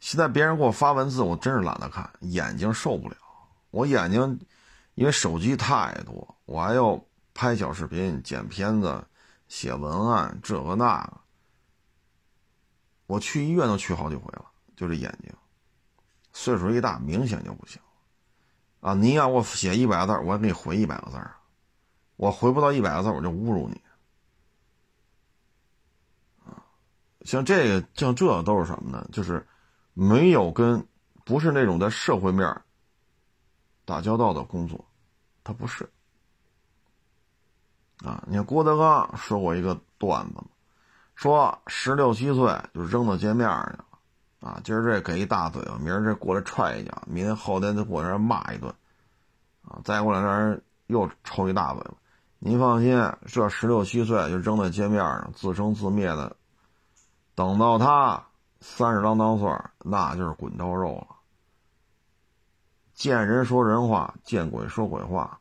现在别人给我发文字，我真是懒得看，眼睛受不了。我眼睛因为手机太多，我还要拍小视频、剪片子、写文案，这个那个。我去医院都去好几回了。就这眼睛，岁数一大，明显就不行啊！你让我写一百个字，我也给你回一百个字啊！我回不到一百个字，我就侮辱你啊！像这个，像这都是什么呢？就是没有跟不是那种在社会面打交道的工作，他不是啊！你看郭德纲说过一个段子说十六七岁就扔到街面上了。啊，今儿这给一大嘴巴，明儿这过来踹一脚，明天后天再过来骂一顿，啊，再过两天又抽一大嘴巴。您放心，这十六七岁就扔在街面上自生自灭的，等到他三十郎当岁，那就是滚刀肉了。见人说人话，见鬼说鬼话，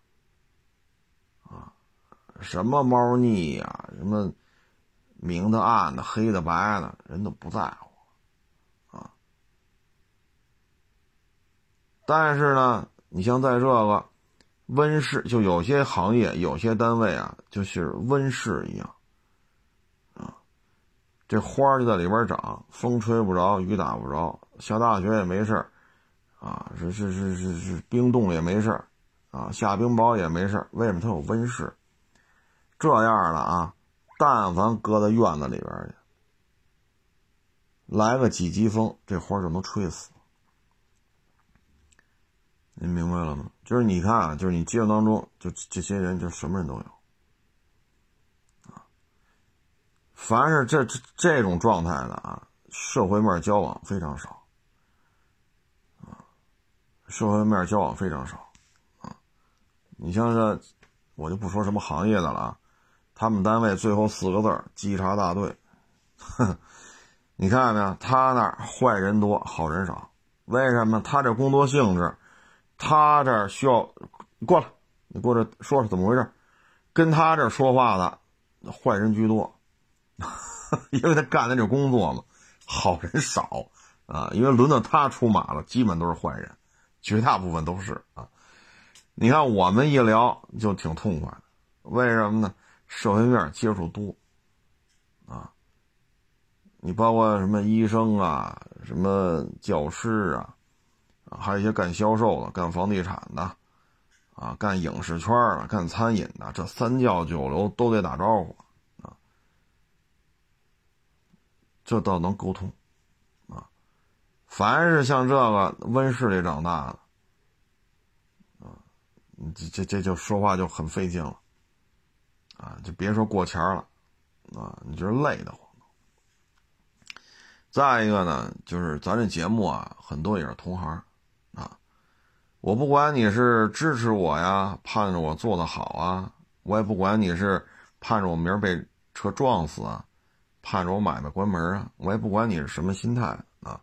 啊，什么猫腻呀，什么明的暗的，黑的白的，人都不在乎啊。但是呢，你像在这个温室，就有些行业、有些单位啊，就是温室一样，这花就在里边长，风吹不着，雨打不着，下大雪也没事啊，是是是是是冰冻也没事啊，下冰雹也没事为什么它有温室？这样的啊，但凡搁在院子里边去，来个几级风，这花就能吹死。您明白了吗？就是你看啊，就是你街道当中，就这些人，就什么人都有，啊，凡是这这这种状态的啊，社会面交往非常少，啊，社会面交往非常少，啊，你像这，我就不说什么行业的了啊，他们单位最后四个字“稽查大队”，哼，你看见没有？他那儿坏人多，好人少，为什么？他这工作性质。他这需要过来，你过来说说怎么回事？跟他这说话的坏人居多，因为他干的这工作嘛，好人少啊。因为轮到他出马了，基本都是坏人，绝大部分都是啊。你看我们一聊就挺痛快的，为什么呢？社会面接触多啊。你包括什么医生啊，什么教师啊，还有一些干销售的、干房地产的，啊，干影视圈的、干餐饮的，这三教九流都得打招呼啊。这倒能沟通啊。凡是像这个温室里长大的，啊，这这这就说话就很费劲了，啊，就别说过钱了，啊，你就是累的慌。再一个呢，就是咱这节目啊，很多也是同行，啊，我不管你是支持我呀，盼着我做的好啊，我也不管你是盼着我明儿被车撞死啊，盼着我买卖关门啊，我也不管你是什么心态啊，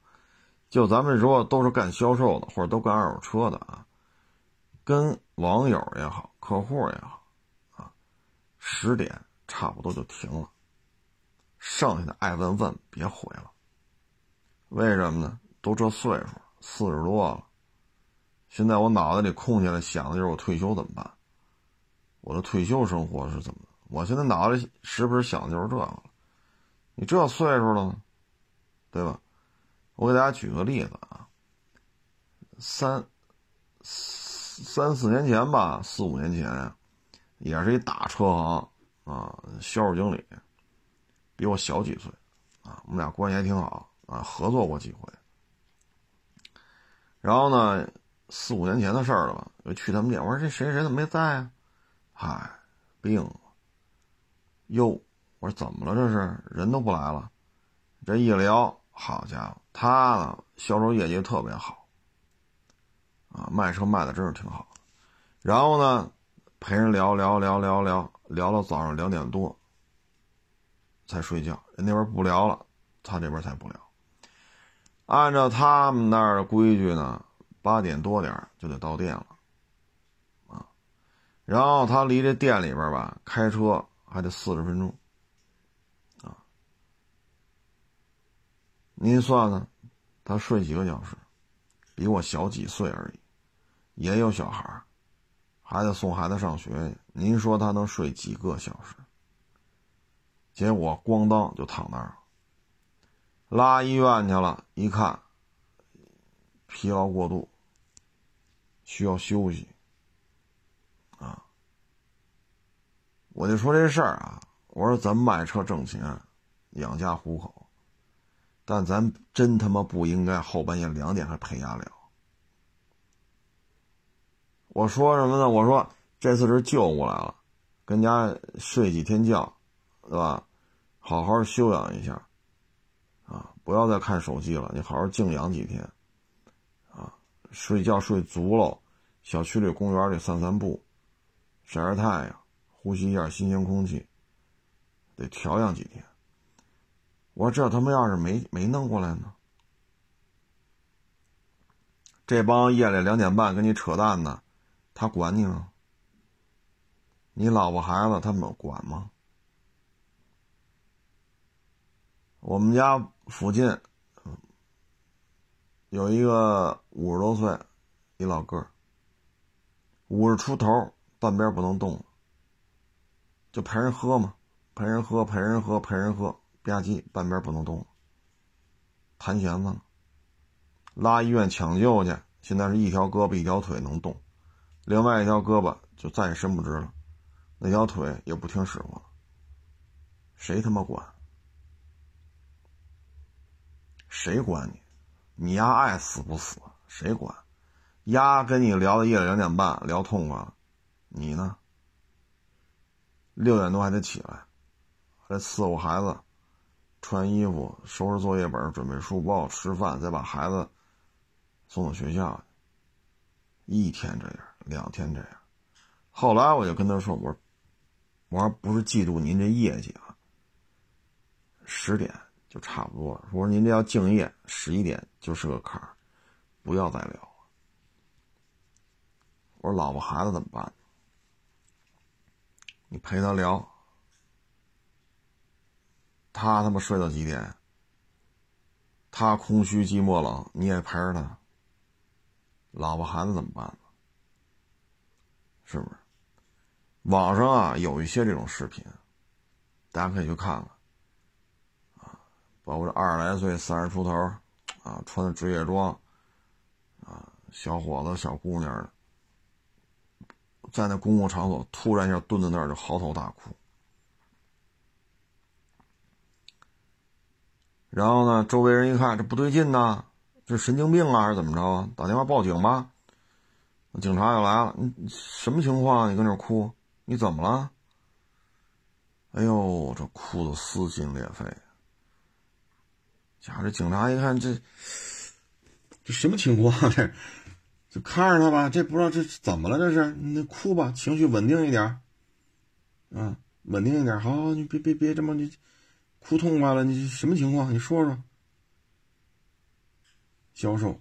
就咱们说都是干销售的，或者都干二手车的啊，跟网友也好，客户也好，啊，十点差不多就停了，剩下的爱问问别回了。为什么呢？都这岁数，四十多了。现在我脑子里空下来想的就是我退休怎么办？我的退休生活是怎么？我现在脑子里时不时想的就是这个。你这岁数了，对吧？我给大家举个例子啊，三三四年前吧，四五年前，也是一大车行啊，销售经理，比我小几岁啊，我们俩关系还挺好。啊，合作过几回，然后呢，四五年前的事儿了吧？我去他们店，我说这谁谁怎么没在啊？嗨，病了。哟，我说怎么了？这是人都不来了。这一聊，好家伙，他呢销售业绩特别好，啊，卖车卖的真是挺好。然后呢，陪人聊聊聊聊聊聊到早上两点多才睡觉，人那边不聊了，他这边才不聊。按照他们那儿的规矩呢，八点多点就得到店了，啊，然后他离这店里边吧，开车还得四十分钟，您算算，他睡几个小时？比我小几岁而已，也有小孩还得送孩子上学去，您说他能睡几个小时？结果咣当就躺那儿了。拉医院去了，一看，疲劳过度，需要休息。啊，我就说这事儿啊，我说咱卖车挣钱，养家糊口，但咱真他妈不应该后半夜两点还陪家聊。我说什么呢？我说这次是救过来了，跟家睡几天觉，对吧？好好休养一下。啊不要再看手机了，你好好静养几天，啊，睡觉睡足了，小区里、公园里散散步，晒晒太阳，呼吸一下新鲜空气，得调养几天。我说这他妈要是没没弄过来呢？这帮夜里两点半跟你扯淡的，他管你吗？你老婆孩子他们管吗？我们家。附近，有一个五十多岁，一老哥五十出头，半边不能动，就陪人喝嘛，陪人喝，陪人喝，陪人喝，吧唧，半边不能动，弹弦子，拉医院抢救去，现在是一条胳膊一条腿能动，另外一条胳膊就再也伸不直了，那条腿也不听使唤了，谁他妈管？谁管你？你丫爱死不死？谁管？丫跟你聊到夜里两点半，聊痛快了，你呢？六点多还得起来，还伺候孩子，穿衣服，收拾作业本，准备书包，吃饭，再把孩子送到学校。一天这样，两天这样。后来我就跟他说：“我说，我说不是嫉妒您这业绩啊。十点。”就差不多了。我说您这要敬业，十一点就是个坎儿，不要再聊了。我说老婆孩子怎么办？你陪他聊，他他妈睡到几点？他空虚寂寞冷，你也陪着他。老婆孩子怎么办？是不是？网上啊有一些这种视频，大家可以去看看。啊，包括这二十来岁、三十出头，啊，穿的职业装，啊，小伙子、小姑娘的，在那公共场所突然一下蹲在那儿就嚎啕大哭。然后呢，周围人一看这不对劲呐，这神经病啊，还是怎么着啊？打电话报警吧。警察又来了，你什么情况？你跟这哭？你怎么了？哎呦，这哭的撕心裂肺。家这警察一看，这这什么情况？这就看着他吧，这不知道这怎么了？这是你哭吧，情绪稳定一点，啊，稳定一点。好，好，你别别别这么你。哭痛快了，你什么情况？你说说。销售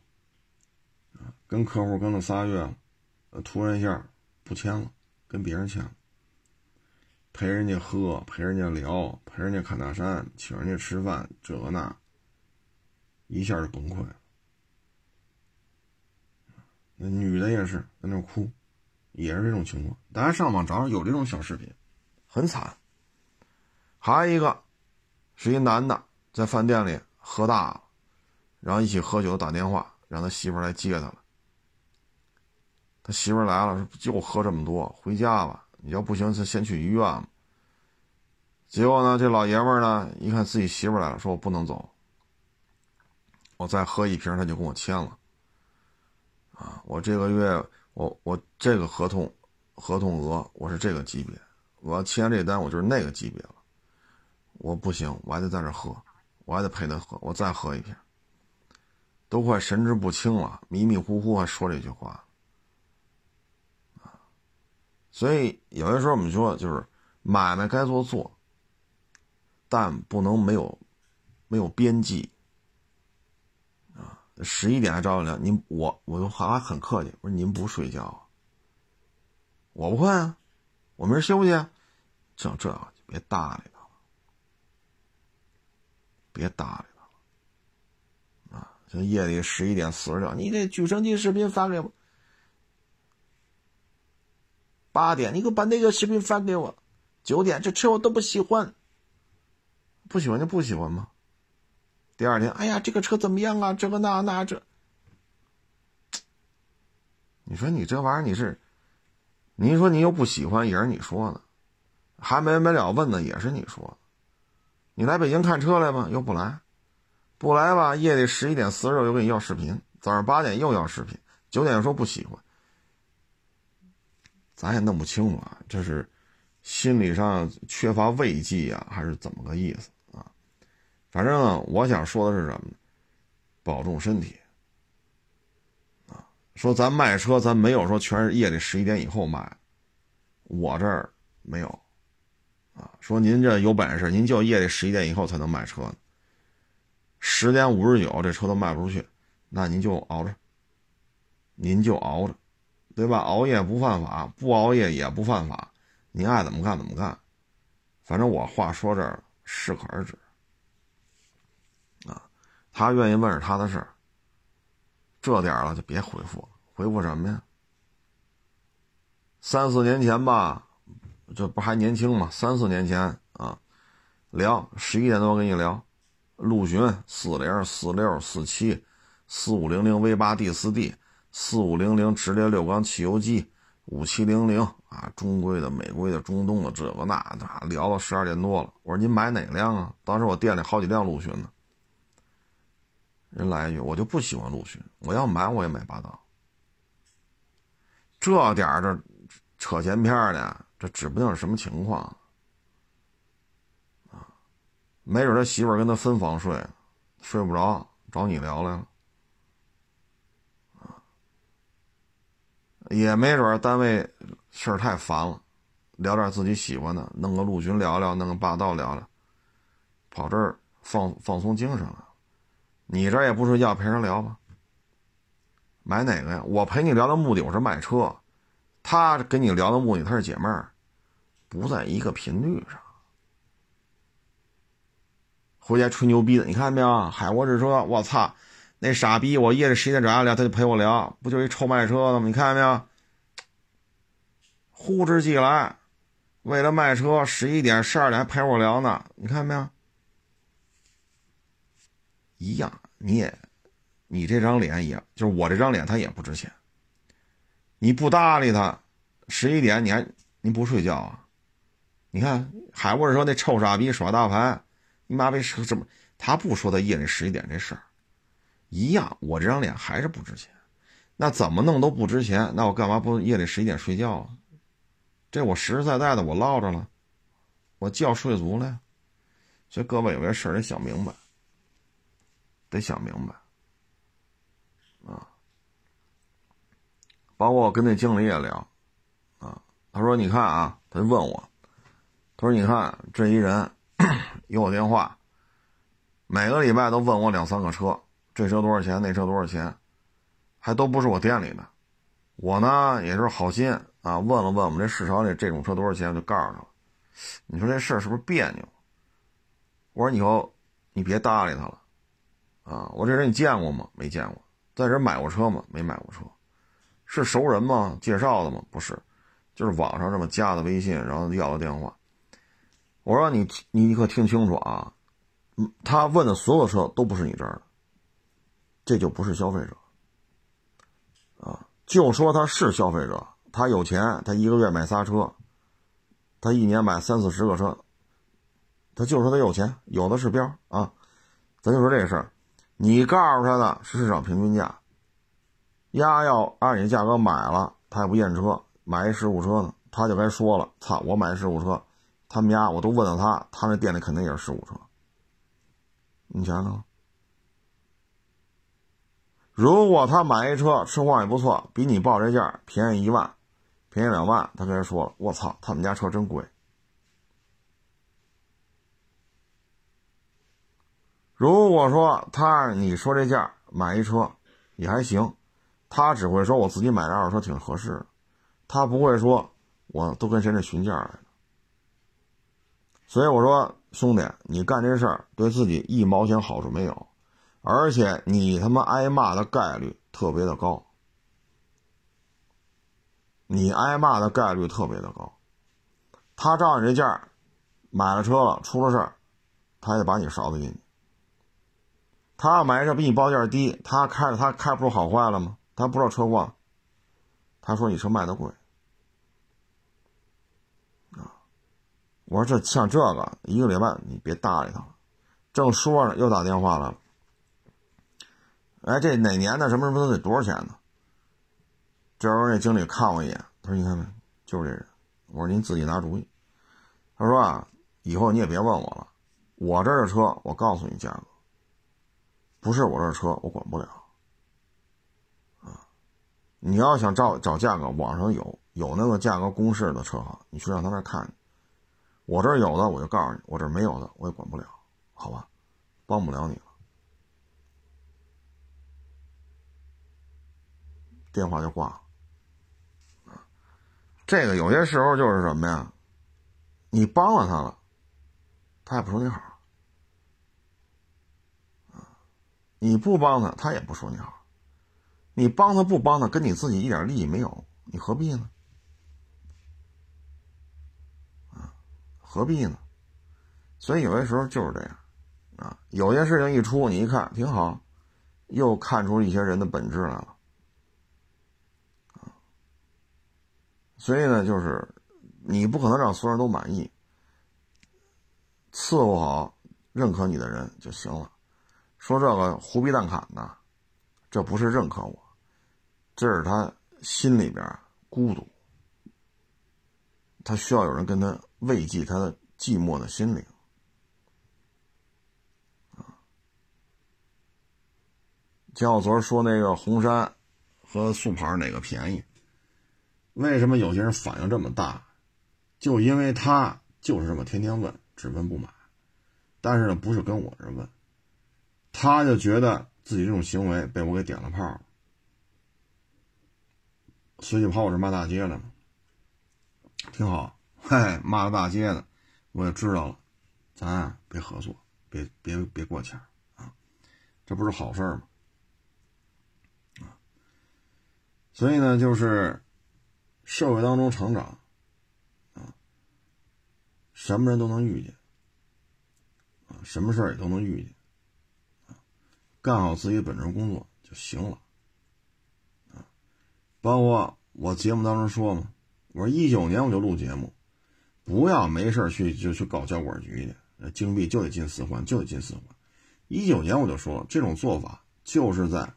啊，跟客户跟了仨月，呃，突然一下不签了，跟别人签了。陪人家喝，陪人家聊，陪人家看大山，请人家吃饭，这个那，一下就崩溃了。那女的也是在那哭，也是这种情况。大家上网找找，有这种小视频，很惨。还有一个。是一男的在饭店里喝大了，然后一起喝酒，打电话让他媳妇来接他了。他媳妇来了，说就喝这么多，回家吧。你要不行，就先去医院吧。结果呢，这老爷们呢，一看自己媳妇来了，说我不能走，我再喝一瓶，他就跟我签了。啊，我这个月，我我这个合同，合同额我是这个级别，我要签这单，我就是那个级别了。我不行，我还得在这喝，我还得陪他喝，我再喝一瓶，都快神志不清了，迷迷糊糊还说这句话，所以有些时候我们说就是买卖该做做，但不能没有没有边际，啊，十一点还找我聊，您我我还很客气，我说您不睡觉，我不困啊，我明儿休息，这这就别搭理。别搭理他了，啊！像夜里十一点四十六，你这举升机视频发给我。八点，你给我把那个视频发给我。九点，这车我都不喜欢。不喜欢就不喜欢吗？第二天，哎呀，这个车怎么样啊？这个那那这。你说你这玩意儿你是，你说你又不喜欢，也是你说的，还没没了问呢，也是你说。你来北京看车来吗？又不来，不来吧？夜里十一点四十六又跟你要视频，早上八点又要视频，九点又说不喜欢，咱也弄不清楚啊，这是心理上缺乏慰藉呀，还是怎么个意思啊？反正，我想说的是什么呢？保重身体啊！说咱卖车，咱没有说全是夜里十一点以后卖，我这儿没有。啊，说您这有本事，您就夜里十一点以后才能卖车呢。十点五十九这车都卖不出去，那您就熬着，您就熬着，对吧？熬夜不犯法，不熬夜也不犯法，您爱怎么干怎么干。反正我话说这儿适可而止。啊，他愿意问是他的事儿，这点了就别回复了，回复什么呀？三四年前吧。这不还年轻吗？三四年前啊，聊十一点多跟你聊，陆巡四零四六四七四五零零 V 八 D 四 D 四五零零直列六缸汽油机五七零零啊，中规的、美规的、中东的这个那的，聊到十二点多了。我说您买哪辆啊？当时我店里好几辆陆巡呢。人来一句，我就不喜欢陆巡，我要买我也买霸道。这点儿这扯闲篇儿的。这指不定是什么情况，啊，没准他媳妇跟他分房睡，睡不着，找你聊来了，啊，也没准单位事儿太烦了，聊点自己喜欢的，弄个陆巡聊聊，弄个霸道聊聊，跑这儿放放松精神了。你这也不睡觉陪人聊吧？买哪个呀？我陪你聊的目的我是卖车。他跟你聊的目的，他是解闷儿，不在一个频率上。回家吹牛逼的，你看见没有？海沃士说，我操，那傻逼，我夜里十一点找他聊，他就陪我聊，不就一臭卖车的吗？你看见没有？呼之即来，为了卖车，十一点、十二点还陪我聊呢，你看见没有？一样，你也，你这张脸一样，就是我这张脸，他也不值钱。你不搭理他，十一点你还你不睡觉啊？你看海沃士说那臭傻逼耍大牌。你妈逼是这么，他不说他夜里十一点这事儿，一样，我这张脸还是不值钱。那怎么弄都不值钱，那我干嘛不夜里十一点睡觉啊？这我实实在在的我落着了，我觉睡足了呀。所以各位有些事儿得想明白，得想明白啊。包括我跟那经理也聊啊，他说你看啊，他就问我，他说你看这一人。有我电话，每个礼拜都问我两三个车，这车多少钱，那车多少钱，还都不是我店里的。我呢也是好心啊，问了问我们这市场里这种车多少钱，就告诉他了。你说这事儿是不是别扭？我说以后你别搭理他了啊！我这人你见过吗？没见过。在这买过车吗？没买过车。是熟人吗？介绍的吗？不是，就是网上这么加的微信，然后要的电话。我说你你可听清楚啊，他问的所有车都不是你这儿的，这就不是消费者，啊，就说他是消费者，他有钱，他一个月买仨车，他一年买三四十个车，他就说他有钱，有的是标啊，咱就说这个事儿，你告诉他的是市场平均价，丫要按你价格买了，他也不验车，买一事故车呢，他就该说了，操，我买事故车。他们家我都问了他，他那店里肯定也是事故车。你想想，如果他买一车车况也不错，比你报这价便宜一万，便宜两万，他跟人说了：“我操，他们家车真贵。”如果说他你说这价买一车也还行，他只会说我自己买的二手车挺合适的，他不会说我都跟谁这询价来的。所以我说，兄弟，你干这事儿对自己一毛钱好处没有，而且你他妈挨骂的概率特别的高，你挨骂的概率特别的高。他照你这价买了车了，出了事儿，他也把你勺子进去。他要买车比你报价低，他开着他开不出好坏了吗？他不知道车况，他说你车卖的贵。我说这像这个一个礼拜你别搭理他了，正说着又打电话来了。哎，这哪年的什么什么都得多少钱呢？这时候那经理看我一眼，他说：“你看没，就是这人。”我说：“您自己拿主意。”他说：“啊，以后你也别问我了，我这儿的车我告诉你价格，不是我这车我管不了。啊，你要想找找价格，网上有有那个价格公示的车行，你去让他那看。”我这有的，我就告诉你；我这没有的，我也管不了，好吧？帮不了你了。电话就挂了。这个有些时候就是什么呀？你帮了他了，他也不说你好。你不帮他，他也不说你好。你帮他不帮他，跟你自己一点利益没有，你何必呢？何必呢？所以有些时候就是这样，啊，有些事情一出，你一看挺好，又看出一些人的本质来了，啊，所以呢，就是你不可能让所有人都满意，伺候好、认可你的人就行了。说这个胡逼蛋侃的，这不是认可我，这是他心里边孤独，他需要有人跟他。慰藉他的寂寞的心灵，啊，像我昨儿说那个红山和速牌哪个便宜？为什么有些人反应这么大？就因为他就是这么天天问，只问不买，但是呢，不是跟我这问，他就觉得自己这种行为被我给点了炮，所以就跑我这骂大街来了。挺好，嗨，骂了大街的，我也知道了，咱啊别合作，别别别过钱啊，这不是好事吗？啊，所以呢，就是社会当中成长啊，什么人都能遇见啊，什么事儿也都能遇见啊，干好自己本职工作就行了，包括我节目当中说嘛。我说一九年我就录节目，不要没事去就去搞交管局去，那金币就得进四环，就得进四环。一九年我就说，这种做法就是在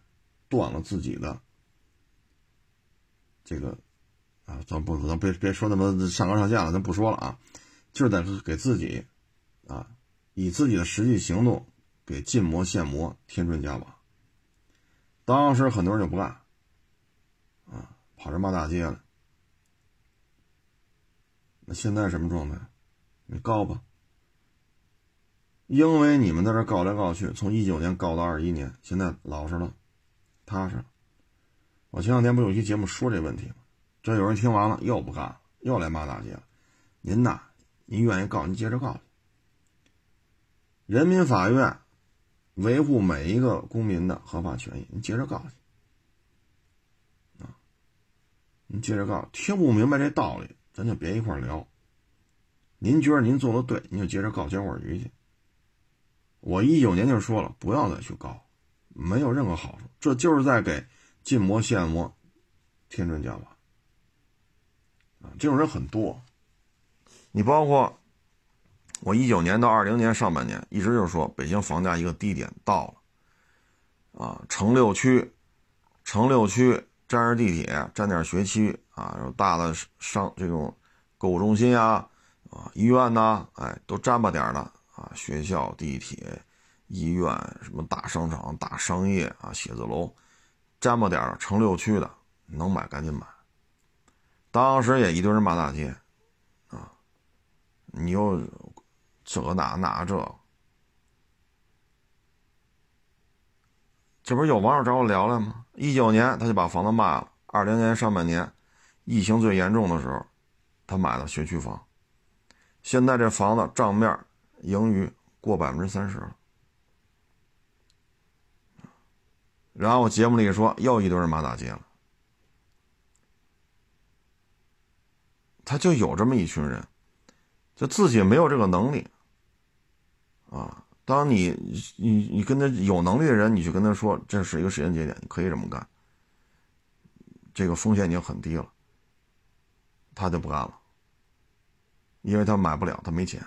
断了自己的这个啊，咱不咱别别说那么上纲上线了，咱不说了啊，就是在给自己啊，以自己的实际行动给禁摩限摩添砖加瓦。当时很多人就不干啊，跑这骂大街了。那现在什么状态？你告吧，因为你们在这告来告去，从一九年告到二一年，现在老实了，踏实了。我前两天不有一期节目说这问题吗？这有人听完了又不干了，又来骂大街了。您呐，您愿意告，您接着告去。人民法院维护每一个公民的合法权益，你接着告去。啊，你接着告，听不明白这道理。咱就别一块聊。您觉得您做的对，您就接着告监管局去。我一九年就说了，不要再去告，没有任何好处，这就是在给禁摩限摩添砖加瓦。啊，这种人很多。你包括我一九年到二零年上半年，一直就说北京房价一个低点到了。啊，城六区，城六区。沾着地铁，沾点学区啊，有大的商这种购物中心啊，啊，医院呐，哎，都沾吧点的啊，学校、地铁、医院，什么大商场、大商业啊，写字楼，沾吧点城六区的，能买赶紧买。当时也一堆人骂大街，啊，你又这那那这。这不是有网友找我聊聊吗？一九年他就把房子卖了，二零年上半年，疫情最严重的时候，他买的学区房，现在这房子账面盈余过百分之三十了。然后节目里说又一堆人骂大街了，他就有这么一群人，就自己没有这个能力，啊。当你你你跟他有能力的人，你去跟他说这是一个时间节点，你可以这么干，这个风险已经很低了，他就不干了，因为他买不了，他没钱。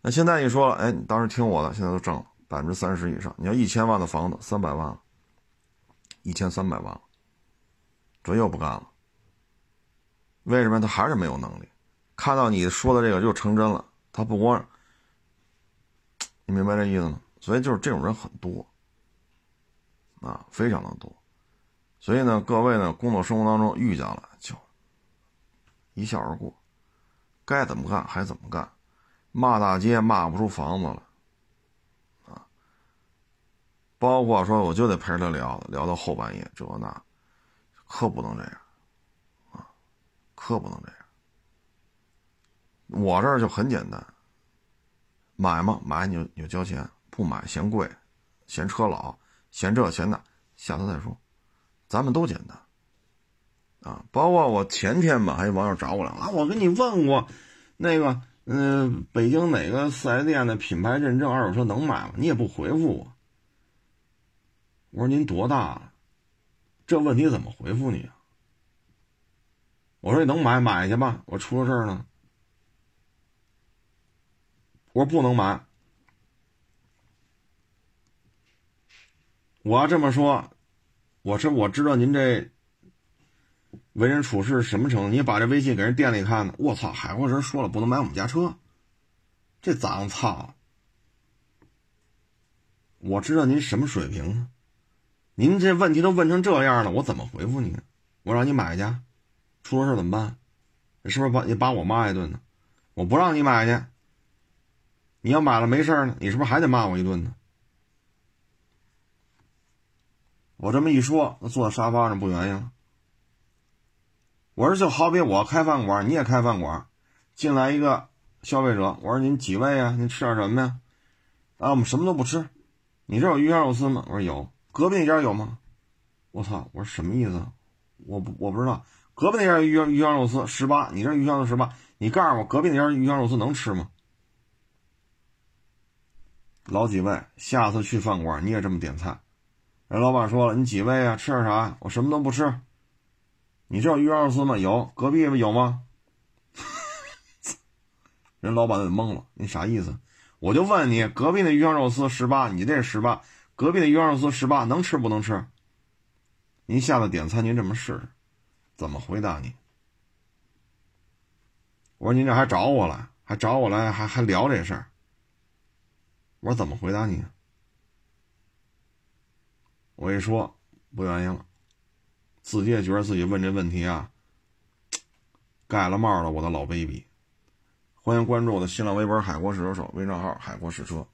那现在一说了，哎，你当时听我的，现在都挣了百分之三十以上。你要一千万的房子，三百万了，一千三百万了，这又不干了。为什么？他还是没有能力。看到你说的这个就成真了，他不光。明白这意思吗？所以就是这种人很多，啊，非常的多。所以呢，各位呢，工作生活当中遇见了就一笑而过，该怎么干还怎么干，骂大街骂不出房子了，啊，包括说我就得陪着他聊聊到后半夜这那，可不能这样，啊，可不能这样。我这儿就很简单。买吗？买你就你就交钱，不买嫌贵，嫌车老，嫌这嫌那，下次再说。咱们都简单，啊，包括我前天吧，还有网友找我了啊，我跟你问过，那个，嗯，北京哪个四 S 店的品牌认证二手车能买吗？你也不回复我。我说您多大了？这问题怎么回复你啊？我说你能买买去吧，我出了事儿呢。我说不能买。我要这么说，我说我知道您这为人处事什么程度。你把这微信给人店里看呢？我操，海货人说了不能买我们家车，这脏操！我知道您什么水平呢？您这问题都问成这样了，我怎么回复你？我让你买去，出了事怎么办？是不是把你把我骂一顿呢？我不让你买去。你要买了没事呢，你是不是还得骂我一顿呢？我这么一说，那坐在沙发上不原因了。我说就好比我开饭馆，你也开饭馆，进来一个消费者，我说您几位啊？您吃点什么呀？啊，我们什么都不吃。你这有鱼香肉丝吗？我说有。隔壁那家有吗？我操！我说什么意思？我不我不知道。隔壁那家鱼鱼香肉丝十八，你这鱼香肉丝十八，你告诉我隔壁那家鱼香肉丝能吃吗？老几位，下次去饭馆你也这么点菜。人老板说了，你几位啊？吃点啥？我什么都不吃。你这有鱼香肉丝吗？有。隔壁有吗？人老板就懵了，你啥意思？我就问你，隔壁那鱼香肉丝十八，你这十八，隔壁的鱼香肉丝十八，能吃不能吃？您下次点餐您这么试试，怎么回答你？我说您这还找我来，还找我来，还还聊这事儿。我说怎么回答你？我一说不愿意了，自己也觉得自己问这问题啊，盖了帽了，我的老 baby。欢迎关注我的新浪微博“海国试车手”微账号“海国试车”。